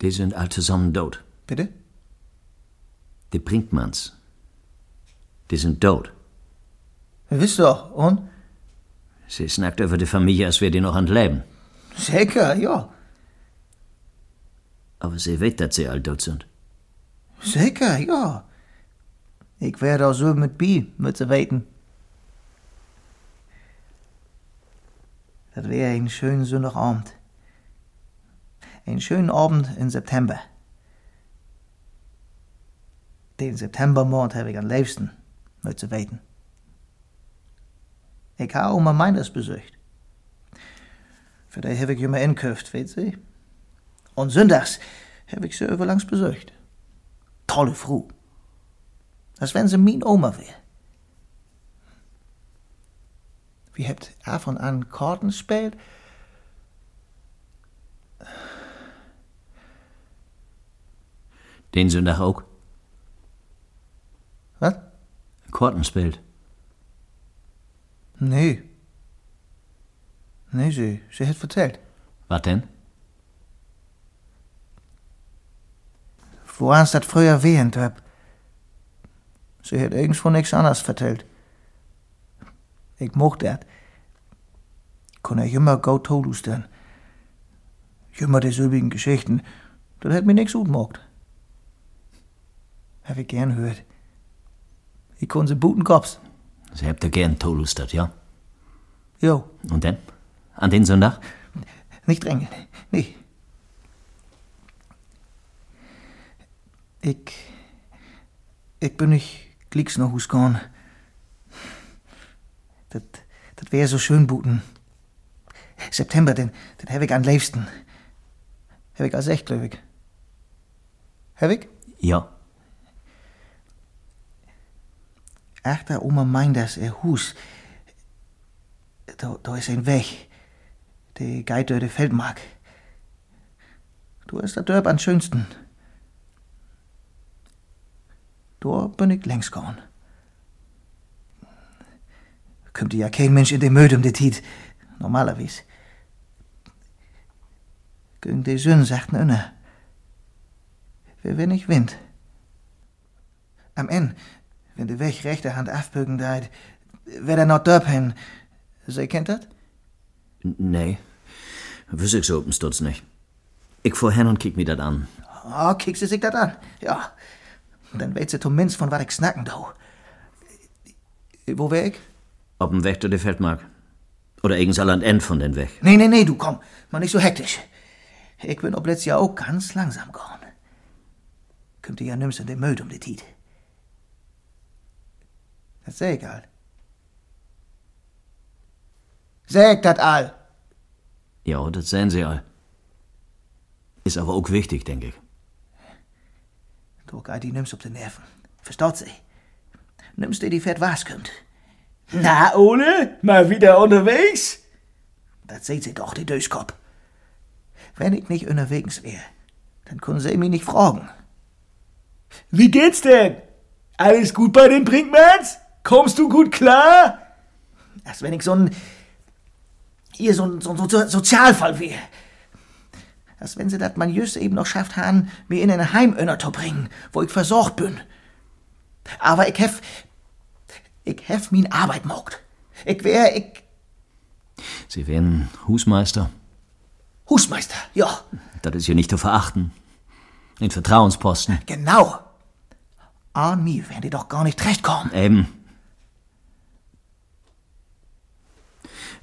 [SPEAKER 3] die sind all zusammen tot.
[SPEAKER 4] Bitte?
[SPEAKER 3] Die Brinkmanns. Die sind tot.
[SPEAKER 4] Wisst doch, und?
[SPEAKER 3] Sie snackt über die Familie, als wäre die noch an Leben.
[SPEAKER 4] Sicher, ja.
[SPEAKER 3] Aber sie weiß, dass sie all tot sind.
[SPEAKER 4] Sicher, ja. Ich werde auch so mit Bi, mit sie weten. Das wäre ein schöner Sonntagabend. Ein schönen Abend im September. Den Septembermond habe ich am liebsten, mit sie weten. Ich habe Oma Meinders besucht. Für die habe ich immer inkauft, weet sie? Und sonntags habe ich sie überlangs besucht. Tolle Frau. Als wenn sie mein Oma wäre. Wie hebt avond aan Karten gespeeld?
[SPEAKER 3] Den Sonntag auch.
[SPEAKER 4] Was?
[SPEAKER 3] Korten spielt.
[SPEAKER 4] Nee. Nee, sie, sie hat vertellt.
[SPEAKER 3] Was denn?
[SPEAKER 4] Woran dat früher wehend hab. Sie hat irgendwo nix anderes vertellt. Ich mocht dat. Kon er immer go tolustern. Immer dieselbigen Geschichten. Das hat mir nix gut mocht. Hab ich gern hört. Ich kon sie buten Kops.
[SPEAKER 3] Sie habt ja gern tolustert, ja?
[SPEAKER 4] Jo,
[SPEAKER 3] Und dann? An den Sonntag?
[SPEAKER 4] nicht drängen. Nee. Ich. Ich bin nicht glicks noch Hus gegangen. Das, das wär so schön buten. September, den, den hab ich am liebsten. Hab ich als echt, glaub ich.
[SPEAKER 3] Ja.
[SPEAKER 4] Achter Oma Meinders, ihr Hus. Da, da ist ein Weg. Der geht durch die Feldmark. Du ist der Dörp am schönsten. Da bin ich längst gegangen. Kommt ja kein Mensch in den Möd um die Tiet. Normalerweise. Gegen die Sünn sagt einer. Wer wenn ich wind. Am Ende, wenn der Weg rechte Hand afbügen deit, wer er noch dörp hin. Sie kennt das?
[SPEAKER 3] Nee. Wüsste ich so oben Stutz nicht. Ich fuhr hin und kick mir das an.
[SPEAKER 4] Ah, kick sie sich das an. Ja. Dann weet ze tenminst von wat ik snacken do. Wo wär ich?
[SPEAKER 3] Auf dem Weg die Feldmark. Oder irgends an End von den Weg.
[SPEAKER 4] Nee, nee, nee, du komm, mal nicht so hektisch. Ich bin ob letztes Jahr auch ganz langsam gegangen. Kommt ihr ja nimmst in den Möd um die Tiet. Das seh ich all. Säg dat all.
[SPEAKER 3] Ja, das sehen Sie all. Ist aber auch wichtig, denke ich.
[SPEAKER 4] Du geht die nimmst auf den Nerven. Verstaut sie? Nimmst dir die Fett was kommt.
[SPEAKER 5] Na, Ole, mal wieder unterwegs?
[SPEAKER 4] Das seht sie doch, die Döskopf. Wenn ich nicht unterwegs wäre, dann können sie mich nicht fragen.
[SPEAKER 5] Wie geht's denn? Alles gut bei den Brinkmans? Kommst du gut klar?
[SPEAKER 4] Als wenn ich so ein. hier so ein, so ein so Sozialfall wäre. Als wenn sie das man just eben noch schafft haben, mir in ein Heim zu bringen, wo ich versorgt bin. Aber ich hef. ich hef min Arbeit mogt. Ich wär, ich.
[SPEAKER 3] Sie wären Husmeister.
[SPEAKER 4] Husmeister, ja,
[SPEAKER 3] Das ist ja nicht zu verachten. Ein Vertrauensposten.
[SPEAKER 4] genau. An mir werden die doch gar nicht recht kommen.
[SPEAKER 3] Eben.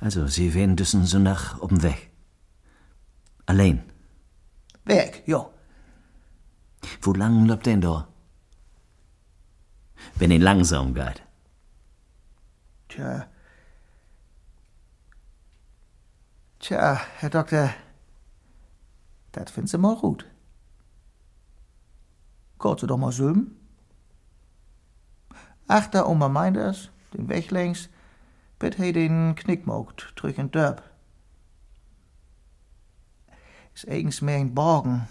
[SPEAKER 3] Also, Sie wären düssen so nach oben weg. Allein.
[SPEAKER 4] Weg, ja.
[SPEAKER 3] Wo lang läuft denn da? Wenn ihn langsam geht.
[SPEAKER 4] Tja. Tja, Herr Doktor, das findest du mal gut. Du doch mal söben? Achter Oma Meinders, den Weg längs, bet he den Knickmogt terug in Dörp. Is eigens meer in Borgen.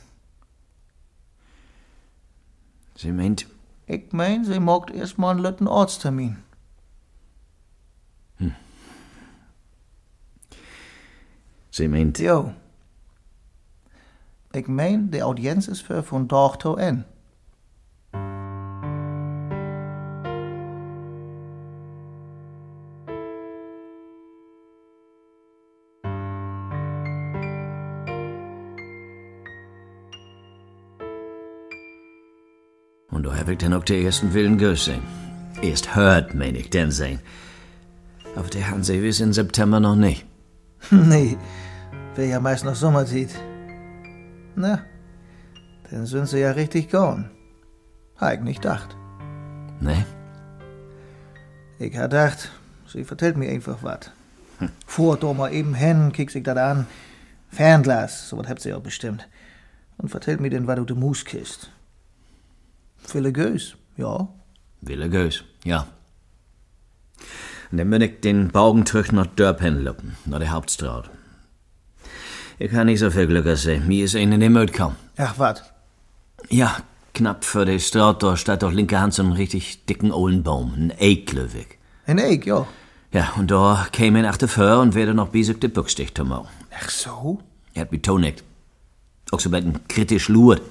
[SPEAKER 3] Sie meint,
[SPEAKER 4] Ik meen, ze mogt eerst maar een lutten Ortstermin.
[SPEAKER 3] Sie meint,
[SPEAKER 4] Jo. Ik meen, de audiënz is voor van dag tot en.
[SPEAKER 3] Und da hab ich dann auch den ersten Willen gesehen. Erst hört, mein ich, den sehen. Aber der haben sie bis in September noch nicht.
[SPEAKER 4] nee, wäre ja meist noch Sommerzeit. Na, dann sind sie ja richtig gone. Ich nicht gedacht.
[SPEAKER 3] Ne?
[SPEAKER 4] Ich ha gedacht, sie vertellt mir einfach wat. Fuhr doch mal eben hin, kick sich dat an. Fernglas, so was habt sie auch bestimmt. Und vertellt mir denn, wat du de Mus kist. Viele Gös, ja.
[SPEAKER 3] Wille Gös, ja. Und dann bin ich den Bogen zurück nach Dörp hinloppen, nach der Hauptstraße. Ich habe nicht so viel Glück sie. Mir ist einer in den Mut gekommen.
[SPEAKER 4] Ach, wat?
[SPEAKER 3] Ja, knapp vor der Straße, da steht doch linke Hand so einen richtig dicken Ohlenbaum, ein Eiklöwig.
[SPEAKER 4] En ik, ja.
[SPEAKER 3] Ja, und da käme ein achte Föhr und werde noch bisig de Büchstich tomau.
[SPEAKER 4] Ach so?
[SPEAKER 3] Er hat betont. Auch so ein kritisch lurt.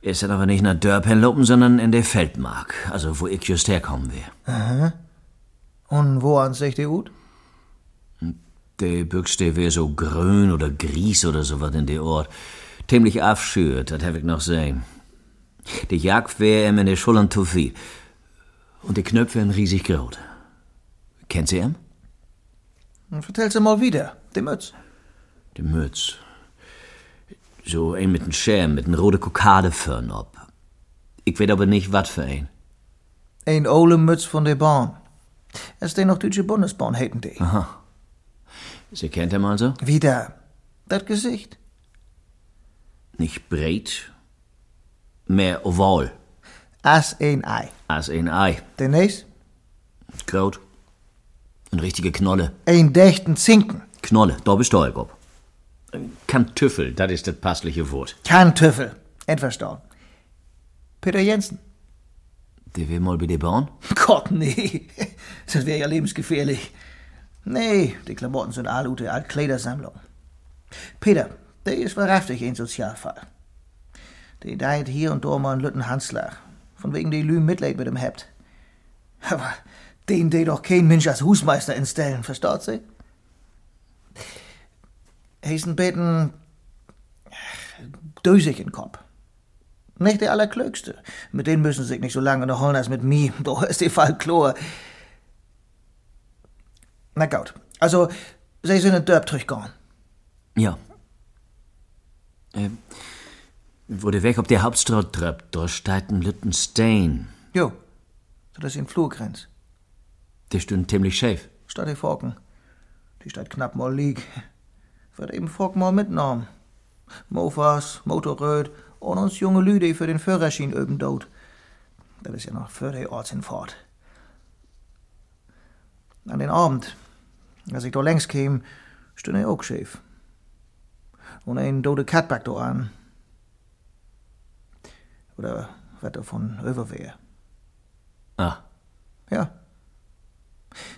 [SPEAKER 3] Ist dann aber nicht nach Dörp hinlopen, sondern in der Feldmark, also wo ich just herkommen wär.
[SPEAKER 4] Und wo an sich die Ut?
[SPEAKER 3] Der Büchste wär so grün oder gries oder so was in der Ort. Ziemlich aufschürt, das hab ich noch sehen. Die Jagd wär ihm in der Schultern zu viel. Und die Knöpfe wären riesig groß. Kennt Sie ihn?
[SPEAKER 4] Vertell sie mal wieder, die Mütz.
[SPEAKER 3] Die Mütz. So ein mit nem Schirm, mit nem rote Kokadeförn ob. Ich weet aber nicht, wat für ein.
[SPEAKER 4] Een ole Mütz von der Bahn. Es den noch Deutsche Bundesbahn hätten die.
[SPEAKER 3] Sie kennt ihn also?
[SPEAKER 4] Wieder. Das Gesicht.
[SPEAKER 3] Nicht breit, mehr oval,
[SPEAKER 4] As een Ei.
[SPEAKER 3] als ein Ei.
[SPEAKER 4] Der nächst?
[SPEAKER 3] Kraut. Eine richtige Knolle.
[SPEAKER 4] Een dächten Zinken.
[SPEAKER 3] Knolle, da bist du ob. Kantüffel, das ist das passliche Wort.
[SPEAKER 4] Kantüffel. Entverstanden. Peter Jensen.
[SPEAKER 3] Der will mal bei der Bahn?
[SPEAKER 4] Gott, nee. Das wäre ja lebensgefährlich. Nee, die Klamotten sind alle ute Altkleidersammlung. Peter, der ist wahrhaftig ein Sozialfall. Die deit hier und da mal einen Lütten Handslag. Von wegen die Lü Mitleid mit ihm hebt. Aber den de doch kein Mensch als Husmeister instellen, verstaut sie? Er ist ein bisschen dösig in Kopf. Nicht der Allerklügste. Mit denen müssen sie sich nicht so lange unterholen als mit mir. Doch ist die Fall klar. Na gut. Also, sie sind in Dörp zurückgegangen.
[SPEAKER 3] Ja. Äh, wo der Weg auf der Hauptstraße treibt, da steht ein Lütten Stein.
[SPEAKER 4] Jo. Das ist in Flurgrenz.
[SPEAKER 3] Der steht ziemlich schief.
[SPEAKER 4] Statt die Forken. Die steht knapp mal lieg. Wird eben mal mitgenommen. Mofas, Motorrad und uns junge Lüde für den Führerschein üben dort. Das ist ja noch für die Ortsinfahrt. An den Abend, als ich da längs käm, stund er auch schief. Und ein dode Katback da an. Oder was davon über wär.
[SPEAKER 3] Ah,
[SPEAKER 4] Ja.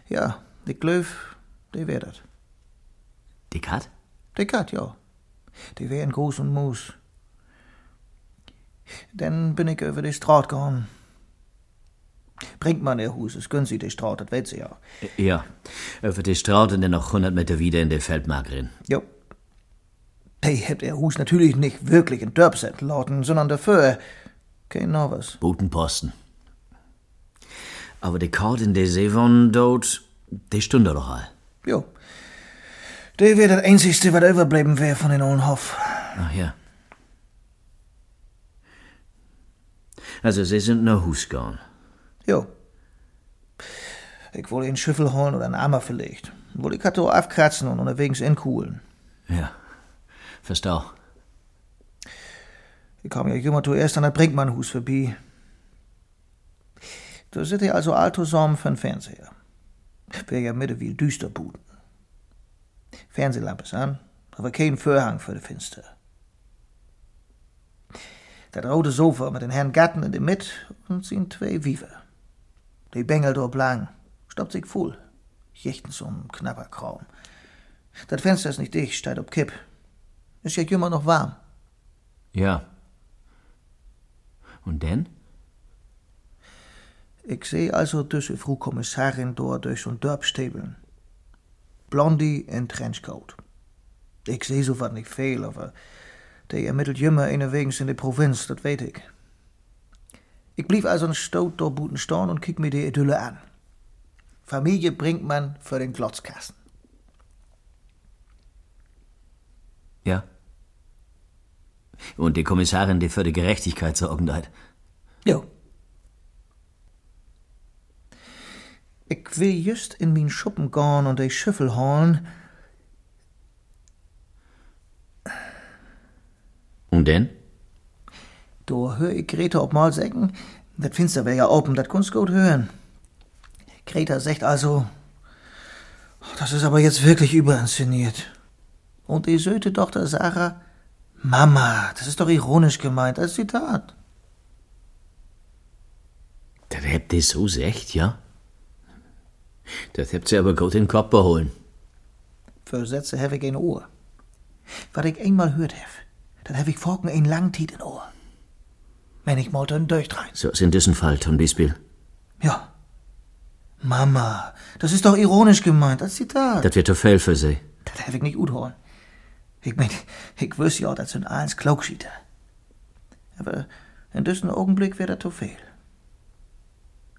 [SPEAKER 4] Ja, die Glöf, die wär dat.
[SPEAKER 3] die Kat?
[SPEAKER 4] Die Kat, ja. Die wär in Groß und Moos. Dann bin ich über die Straat gegangen. Bringt man ihr Hus, es günstig die Straat, das weiß sie ja.
[SPEAKER 3] Ja. Über die Straße und dann noch 100 Meter wieder in der Feldmark rein.
[SPEAKER 4] Jo. Die hebt ihr Hus natürlich nicht wirklich in Dörpset lauten, sondern dafür kein Novus.
[SPEAKER 3] Botenposten. Aber die Karte in der Seevon dort, die stund da doch all.
[SPEAKER 4] Jo. Die wär das Einzigste, was überbleiben wär von den Ollen Hof.
[SPEAKER 3] Ach ja. Also, sie sind nach Hus gegangen.
[SPEAKER 4] Jo. Ich wollte einen Schüffel holen oder einen Eimer verlegt. Wollte ich hatte aufkratzen und unterwegs inkuhlen.
[SPEAKER 3] Ja. Verstau.
[SPEAKER 4] Ich kam ja immer zuerst an das Brinkmannhus vorbei. Da sitte ich also all zusammen für den Fernseher. Wär ja mitte wie Fernsehlampe ist an, aber kein Vorhang für die Finster. Das rote Sofa mit den Herrn Gatten in der Mitte und sind zwei Wiever. Die Bengel dort lang, stoppt sich voll. Jechten zum knapper Kram. Das Fenster ist nicht dicht, steht ob Kipp. Ist ja immer noch warm.
[SPEAKER 3] Ja. Und denn?
[SPEAKER 4] Ich seh also diese Frau Kommissarin dort durch so'n Dörpstäbeln. Blondie in Trenchcoat. Ich so wat nicht viel, aber die ermittelt jümmer eine wegens in der Provinz, das weet ich. Ich blieb also ein Stout dort buten stehen und kick mir die Idylle an. Familie bringt man für den Glotzkasten.
[SPEAKER 3] Ja. Und die Kommissarin, die für die Gerechtigkeit sorgen hat.
[SPEAKER 4] Jo. Ich will just in min Schuppen gehen und die Schüffel holen.
[SPEAKER 3] Und denn?
[SPEAKER 4] Da hör ich Greta ob mal sagen, das Finster wär ja open, das kunst gut hören. Greta sagt also, das ist aber jetzt wirklich überinszeniert. Und die söte Tochter Sarah, Mama, das ist doch ironisch gemeint, als Zitat.
[SPEAKER 3] Das habt ihr so echt, ja? Das habt ihr aber gut in den Kopf beholen.
[SPEAKER 4] Für Sätze hab ich ein Ohr. Was ich einmal hört hab, das hab ich vorgen ein lang Tiet in Ohr. Wenn ich mal dann durchtrein.
[SPEAKER 3] So ist in diesem Fall, Tom Biesbiel.
[SPEAKER 4] Ja. Mama, das ist doch ironisch gemeint, als Zitat.
[SPEAKER 3] Das wird doch fehl für sie.
[SPEAKER 4] Das hab ich nicht gut holen. Ich mein, ich wüs ja, das sind eins Klugschieter. Aber in diesem Augenblick wär das zu viel.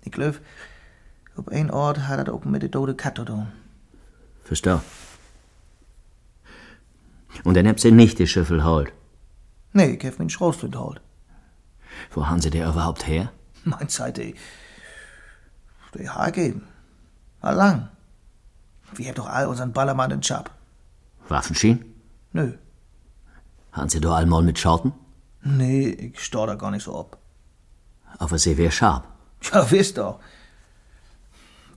[SPEAKER 4] Ich auf ein Ort hat das auch mit der tote Katze tun.
[SPEAKER 3] Verstau. Und dann habt ihr nicht die Schüffel holt.
[SPEAKER 4] Nee, ich hab min Schrotflint holt.
[SPEAKER 3] Wo haben sie der überhaupt her?
[SPEAKER 4] Mein Zeit, die, die Haar geben. Mal lang. Wir haben doch all unseren Ballermann in Chab.
[SPEAKER 3] Waffenschien?
[SPEAKER 4] Nö.
[SPEAKER 3] Haben sie doch einmal mit Schorten?
[SPEAKER 4] Nee, ich stor da gar nicht so ab.
[SPEAKER 3] Aber sie wär scharf.
[SPEAKER 4] Ja, wisst doch.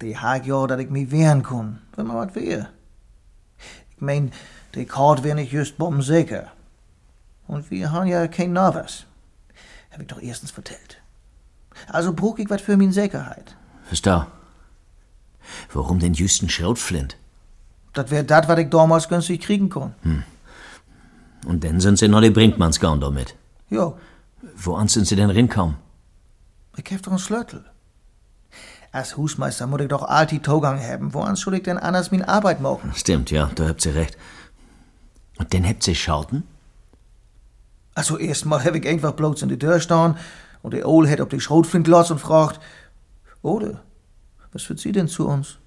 [SPEAKER 4] Die hag ja, dat ich mich wehren kann, wenn man was wär. Ich mein, die Kart wär nicht just bombensicher. Und wir haben ja kein Novus. Hab ich doch erstens vertellt. Also brauch ich was für min Sicherheit.
[SPEAKER 3] Verstau. Warum denn just ein Schrotflint?
[SPEAKER 4] Das wär dat, was ich damals günstig kriegen kann.
[SPEAKER 3] Und dann sind sie noch die Brinkmanns gegangen damit.
[SPEAKER 4] Ja,
[SPEAKER 3] Woan sind sie denn rinkommen?
[SPEAKER 4] ich hab doch einen Schlöttel. Als Husmeister muss ich doch alti Togang haben. Woran soll ich denn anders min Arbeit machen?
[SPEAKER 3] Stimmt, ja, da habt ihr recht. Und dann habt ihr Schorten?
[SPEAKER 4] Also erstmal hab ich einfach bloß in die Tür stehen und der Ohl hat auf die Schrotflint los und fragt, Oder, was wird sie denn zu uns?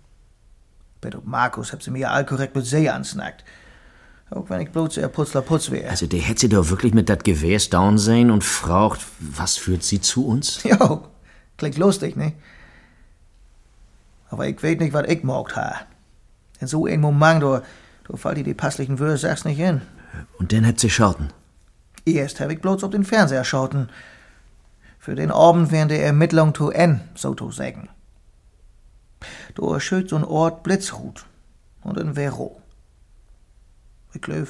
[SPEAKER 4] Bei Markus hab sie mir all korrekt mit See ansnackt. Auch wenn ich bloß eher Putzler Putz wär.
[SPEAKER 3] Also, der hätte sie doch wirklich mit dat Gewehr down sein und fragt, was führt sie zu uns?
[SPEAKER 4] Ja, klingt lustig, ne? Aber ich weet nicht, was ich mogt ha. In so ein Moment, da, da fällt dir die passlichen Wörter sag's nicht in.
[SPEAKER 3] Und dann hat sie schauten.
[SPEAKER 4] Erst hab ich bloß auf den Fernseher schauten. Für den Abend während der Ermittlung zu N, so zu sagen. Da schütt so'n Ort Blitzhut und ein Vero. Ich glaub,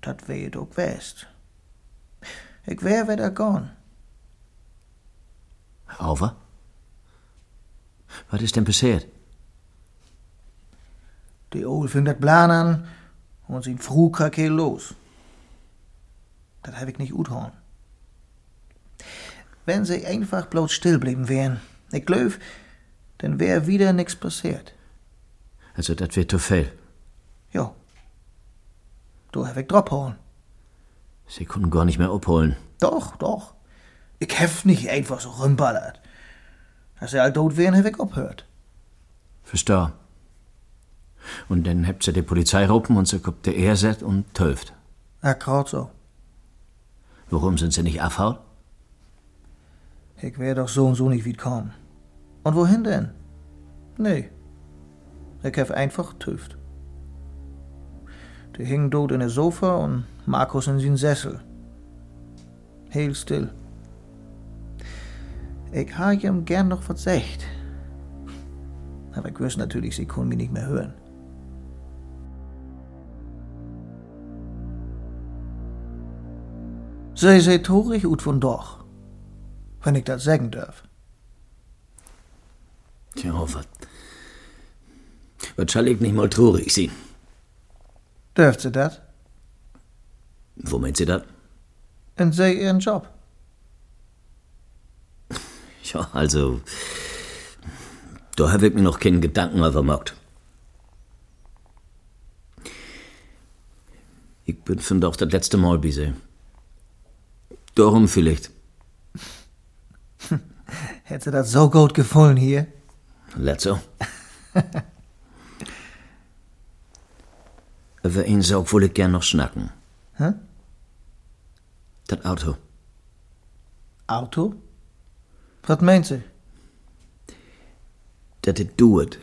[SPEAKER 4] dat wär doch west. Ich wär wieder gone.
[SPEAKER 3] Aber? Was ist denn passiert?
[SPEAKER 4] Die Ohl fing dat Plan an und sin Fru krakel los. Dat hab ich nicht uthauen. Wenn sie einfach bloß still blieben wären, ich glaub, dann wär wieder nix passiert.
[SPEAKER 3] Also, das wird zu viel.
[SPEAKER 4] Ja. Du hab ich drop
[SPEAKER 3] Sie konnten gar nicht mehr abholen.
[SPEAKER 4] Doch, doch. Ich hef nicht einfach so rumballert. Als sie all tot wären, hab ich abhört.
[SPEAKER 3] Versteh. Und dann habt sie die Polizei rufen und sie kommt der Erset und töft.
[SPEAKER 4] Ja, grad so.
[SPEAKER 3] Warum sind sie nicht abhauen?
[SPEAKER 4] Ich wär doch so und so nicht wie kommen. Und wohin denn? Nee. Ich hef einfach tüft. Die hingen dort in der Sofa und Markus in sin Sessel. Heel still. Ich ha ihm gern noch sagt. Aber ich wüsste natürlich, sie können mich nicht mehr hören. Sei sei torig ut von doch, wenn ich das sagen darf.
[SPEAKER 3] Tja, was? Was soll ich nicht mal traurig sein?
[SPEAKER 4] Dürft sie das?
[SPEAKER 3] Wo meint sie das?
[SPEAKER 4] Und sei ihren Job.
[SPEAKER 3] Ja, also. Da hab ich mir noch keinen Gedanken übermockt. Ich bin von doch das letzte Mal bei sie. Darum vielleicht.
[SPEAKER 4] Hätte das so gut gefallen hier?
[SPEAKER 3] Letzo. Über ihn Saug wohl ich gern noch schnacken.
[SPEAKER 4] Hä?
[SPEAKER 3] Das Auto.
[SPEAKER 4] Auto? Was meint sie?
[SPEAKER 3] Dat it duet.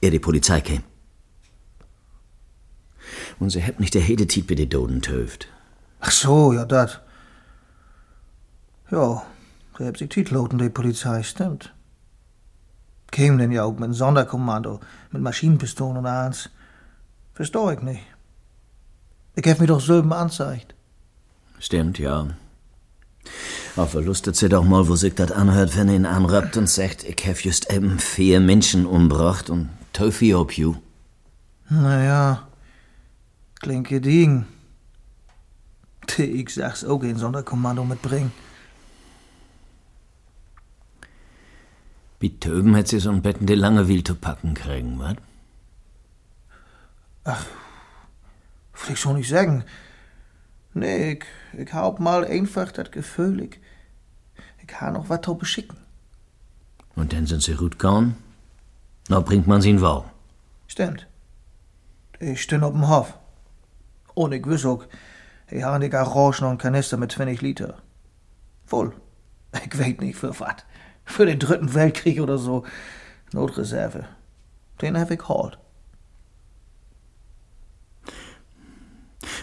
[SPEAKER 3] Er die Polizei käm. Und sie hebt nicht der Hede Tiet bei die Doden töft.
[SPEAKER 4] Ach so, ja, dat. Ja, sie hat sich Titloten, die Polizei, stimmt. Kämen denn ja auch mit einem Sonderkommando, mit Maschinenpistolen und alles. Versteh ich nicht. Ich hab mich doch selber anzeigt.
[SPEAKER 3] Stimmt, ja. Aber lustet sie doch mal, wo sich das anhört, wenn ihn anrappt und sagt, ich hab just eben vier Menschen umbracht und Teufel ob you.
[SPEAKER 4] Naja, klingt gediegen. Ich sag's auch ein Sonderkommando mitbringen.
[SPEAKER 3] Wie Töben hätt sie so ein Betten die Langeweil zu packen kriegen, wat?
[SPEAKER 4] Will ich schon nicht sagen. Nee, ich, ich hab mal einfach das Gefühl, ich, ich ha noch was zu beschicken.
[SPEAKER 3] Und dann sind sie gut gegangen. Na, bringt man sie in Wagen.
[SPEAKER 4] Stimmt. Ich stehn auf dem Hof. Und ich wiss auch, ich ha in die Garage noch einen Kanister mit 20 Liter. Voll. Ich weet nicht für wat. Für den dritten Weltkrieg oder so. Notreserve. Den hab ich halt.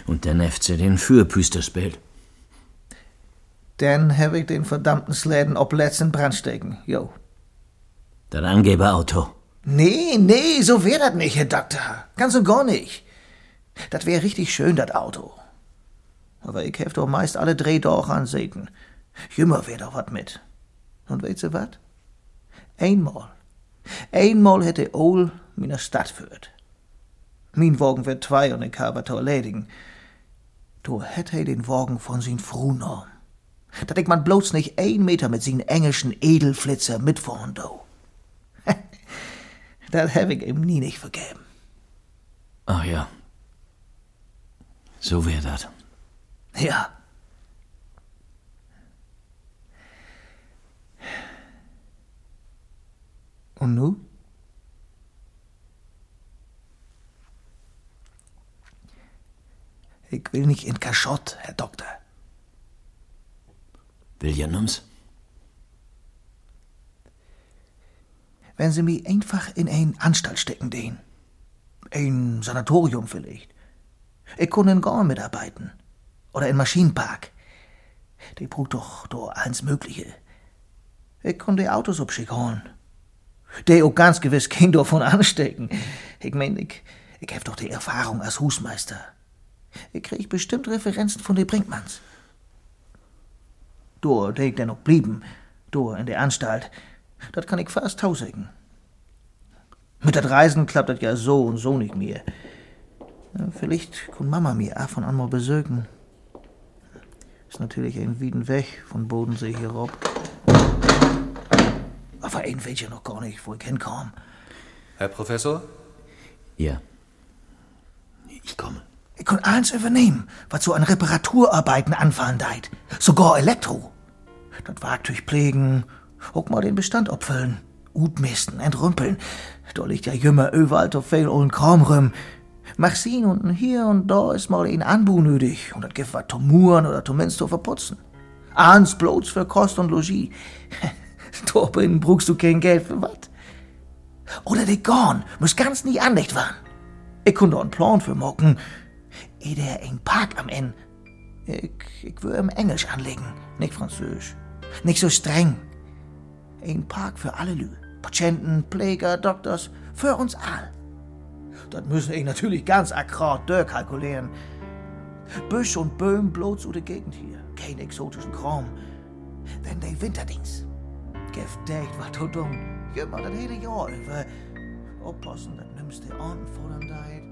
[SPEAKER 3] Und dann sie den Fürpüster spielt.
[SPEAKER 4] Dann hab ich den verdammten Släden ob letzten Brand stecken. Jo.
[SPEAKER 3] Das Angeberauto.
[SPEAKER 4] Nee, nee, so wär das nicht, Herr Doktor. Ganz und gar nicht. Das wär richtig schön, das Auto. Aber ich hef doch meist alle drei doch ansehen. Jümmer wär doch wat mit. Und weißt du wat? Einmal. Einmal hätte Ohl mina Stadt führt. Min Wagen wird zwei und ich habe erledigen. Du hätt he den Wagen von sin Fru noch. Dat ich man bloß nicht ein Meter mit sin englischen Edelflitzer mitfahren do. das hab ich ihm nie nicht vergeben.
[SPEAKER 3] Ach ja. So wär das.
[SPEAKER 4] Ja. Und nu? Ich will nicht in Kaschott, Herr Doktor.
[SPEAKER 3] Williams?
[SPEAKER 4] Wenn Sie mich einfach in ein Anstalt stecken, den. Ein Sanatorium vielleicht. Ich kann in Gorn mitarbeiten. Oder in Maschinenpark. Die braucht doch da alles Mögliche. Ich kann die Autos abschicken. Die auch ganz gewiss kein davon anstecken. Ich mein, ich, ich hab doch die Erfahrung als Husmeister. Ich krieg bestimmt Referenzen von den Brinkmanns. Da, der ich denn noch blieben. Da, in der Anstalt. Das kann ich fast tausigen. Mit das Reisen klappt das ja so und so nicht mehr. Vielleicht kann Mama mir ab und an mal besögen. Ist natürlich ein Wieden weg von Bodensee hier rob. Aber ein weiß ja noch gar nicht, wo ich hinkomme.
[SPEAKER 2] Herr Professor?
[SPEAKER 3] Ja. Ich komme.
[SPEAKER 4] Ich kann eins übernehmen, was so an Reparaturarbeiten anfallen deit. Sogar Elektro. Das Werkzeug pflegen, auch mal den Bestand abfüllen. Utmisten, entrümpeln. Da liegt ja jümmer überall so viel und Kram rum. Mach sehen und hier und da ist mal ein Anbu nötig. Und das gibt was zum Muren oder zumindest zu verputzen. Eins bloß für Kost und Logis. Torben brauchst du kein Geld für was. Oder die Gorn muss ganz nie anlegt waren. Ich konnte einen Plan für mocken. Eh der ein Park am Ende. Ich, ich will im Englisch anlegen, nicht Französisch. Nicht so streng. Ein Park für alle Lü. Patienten, Pfleger, Doktors, für uns all. Das müssen ich natürlich ganz akkurat durchkalkulieren. Büsch und Böhm bloß über die Gegend hier. Kein exotischen Kram. Wenn der Winterdings. Date war to dumm. Jümmer das hele Jahr über. Oppassen, das nimmst du dann deit.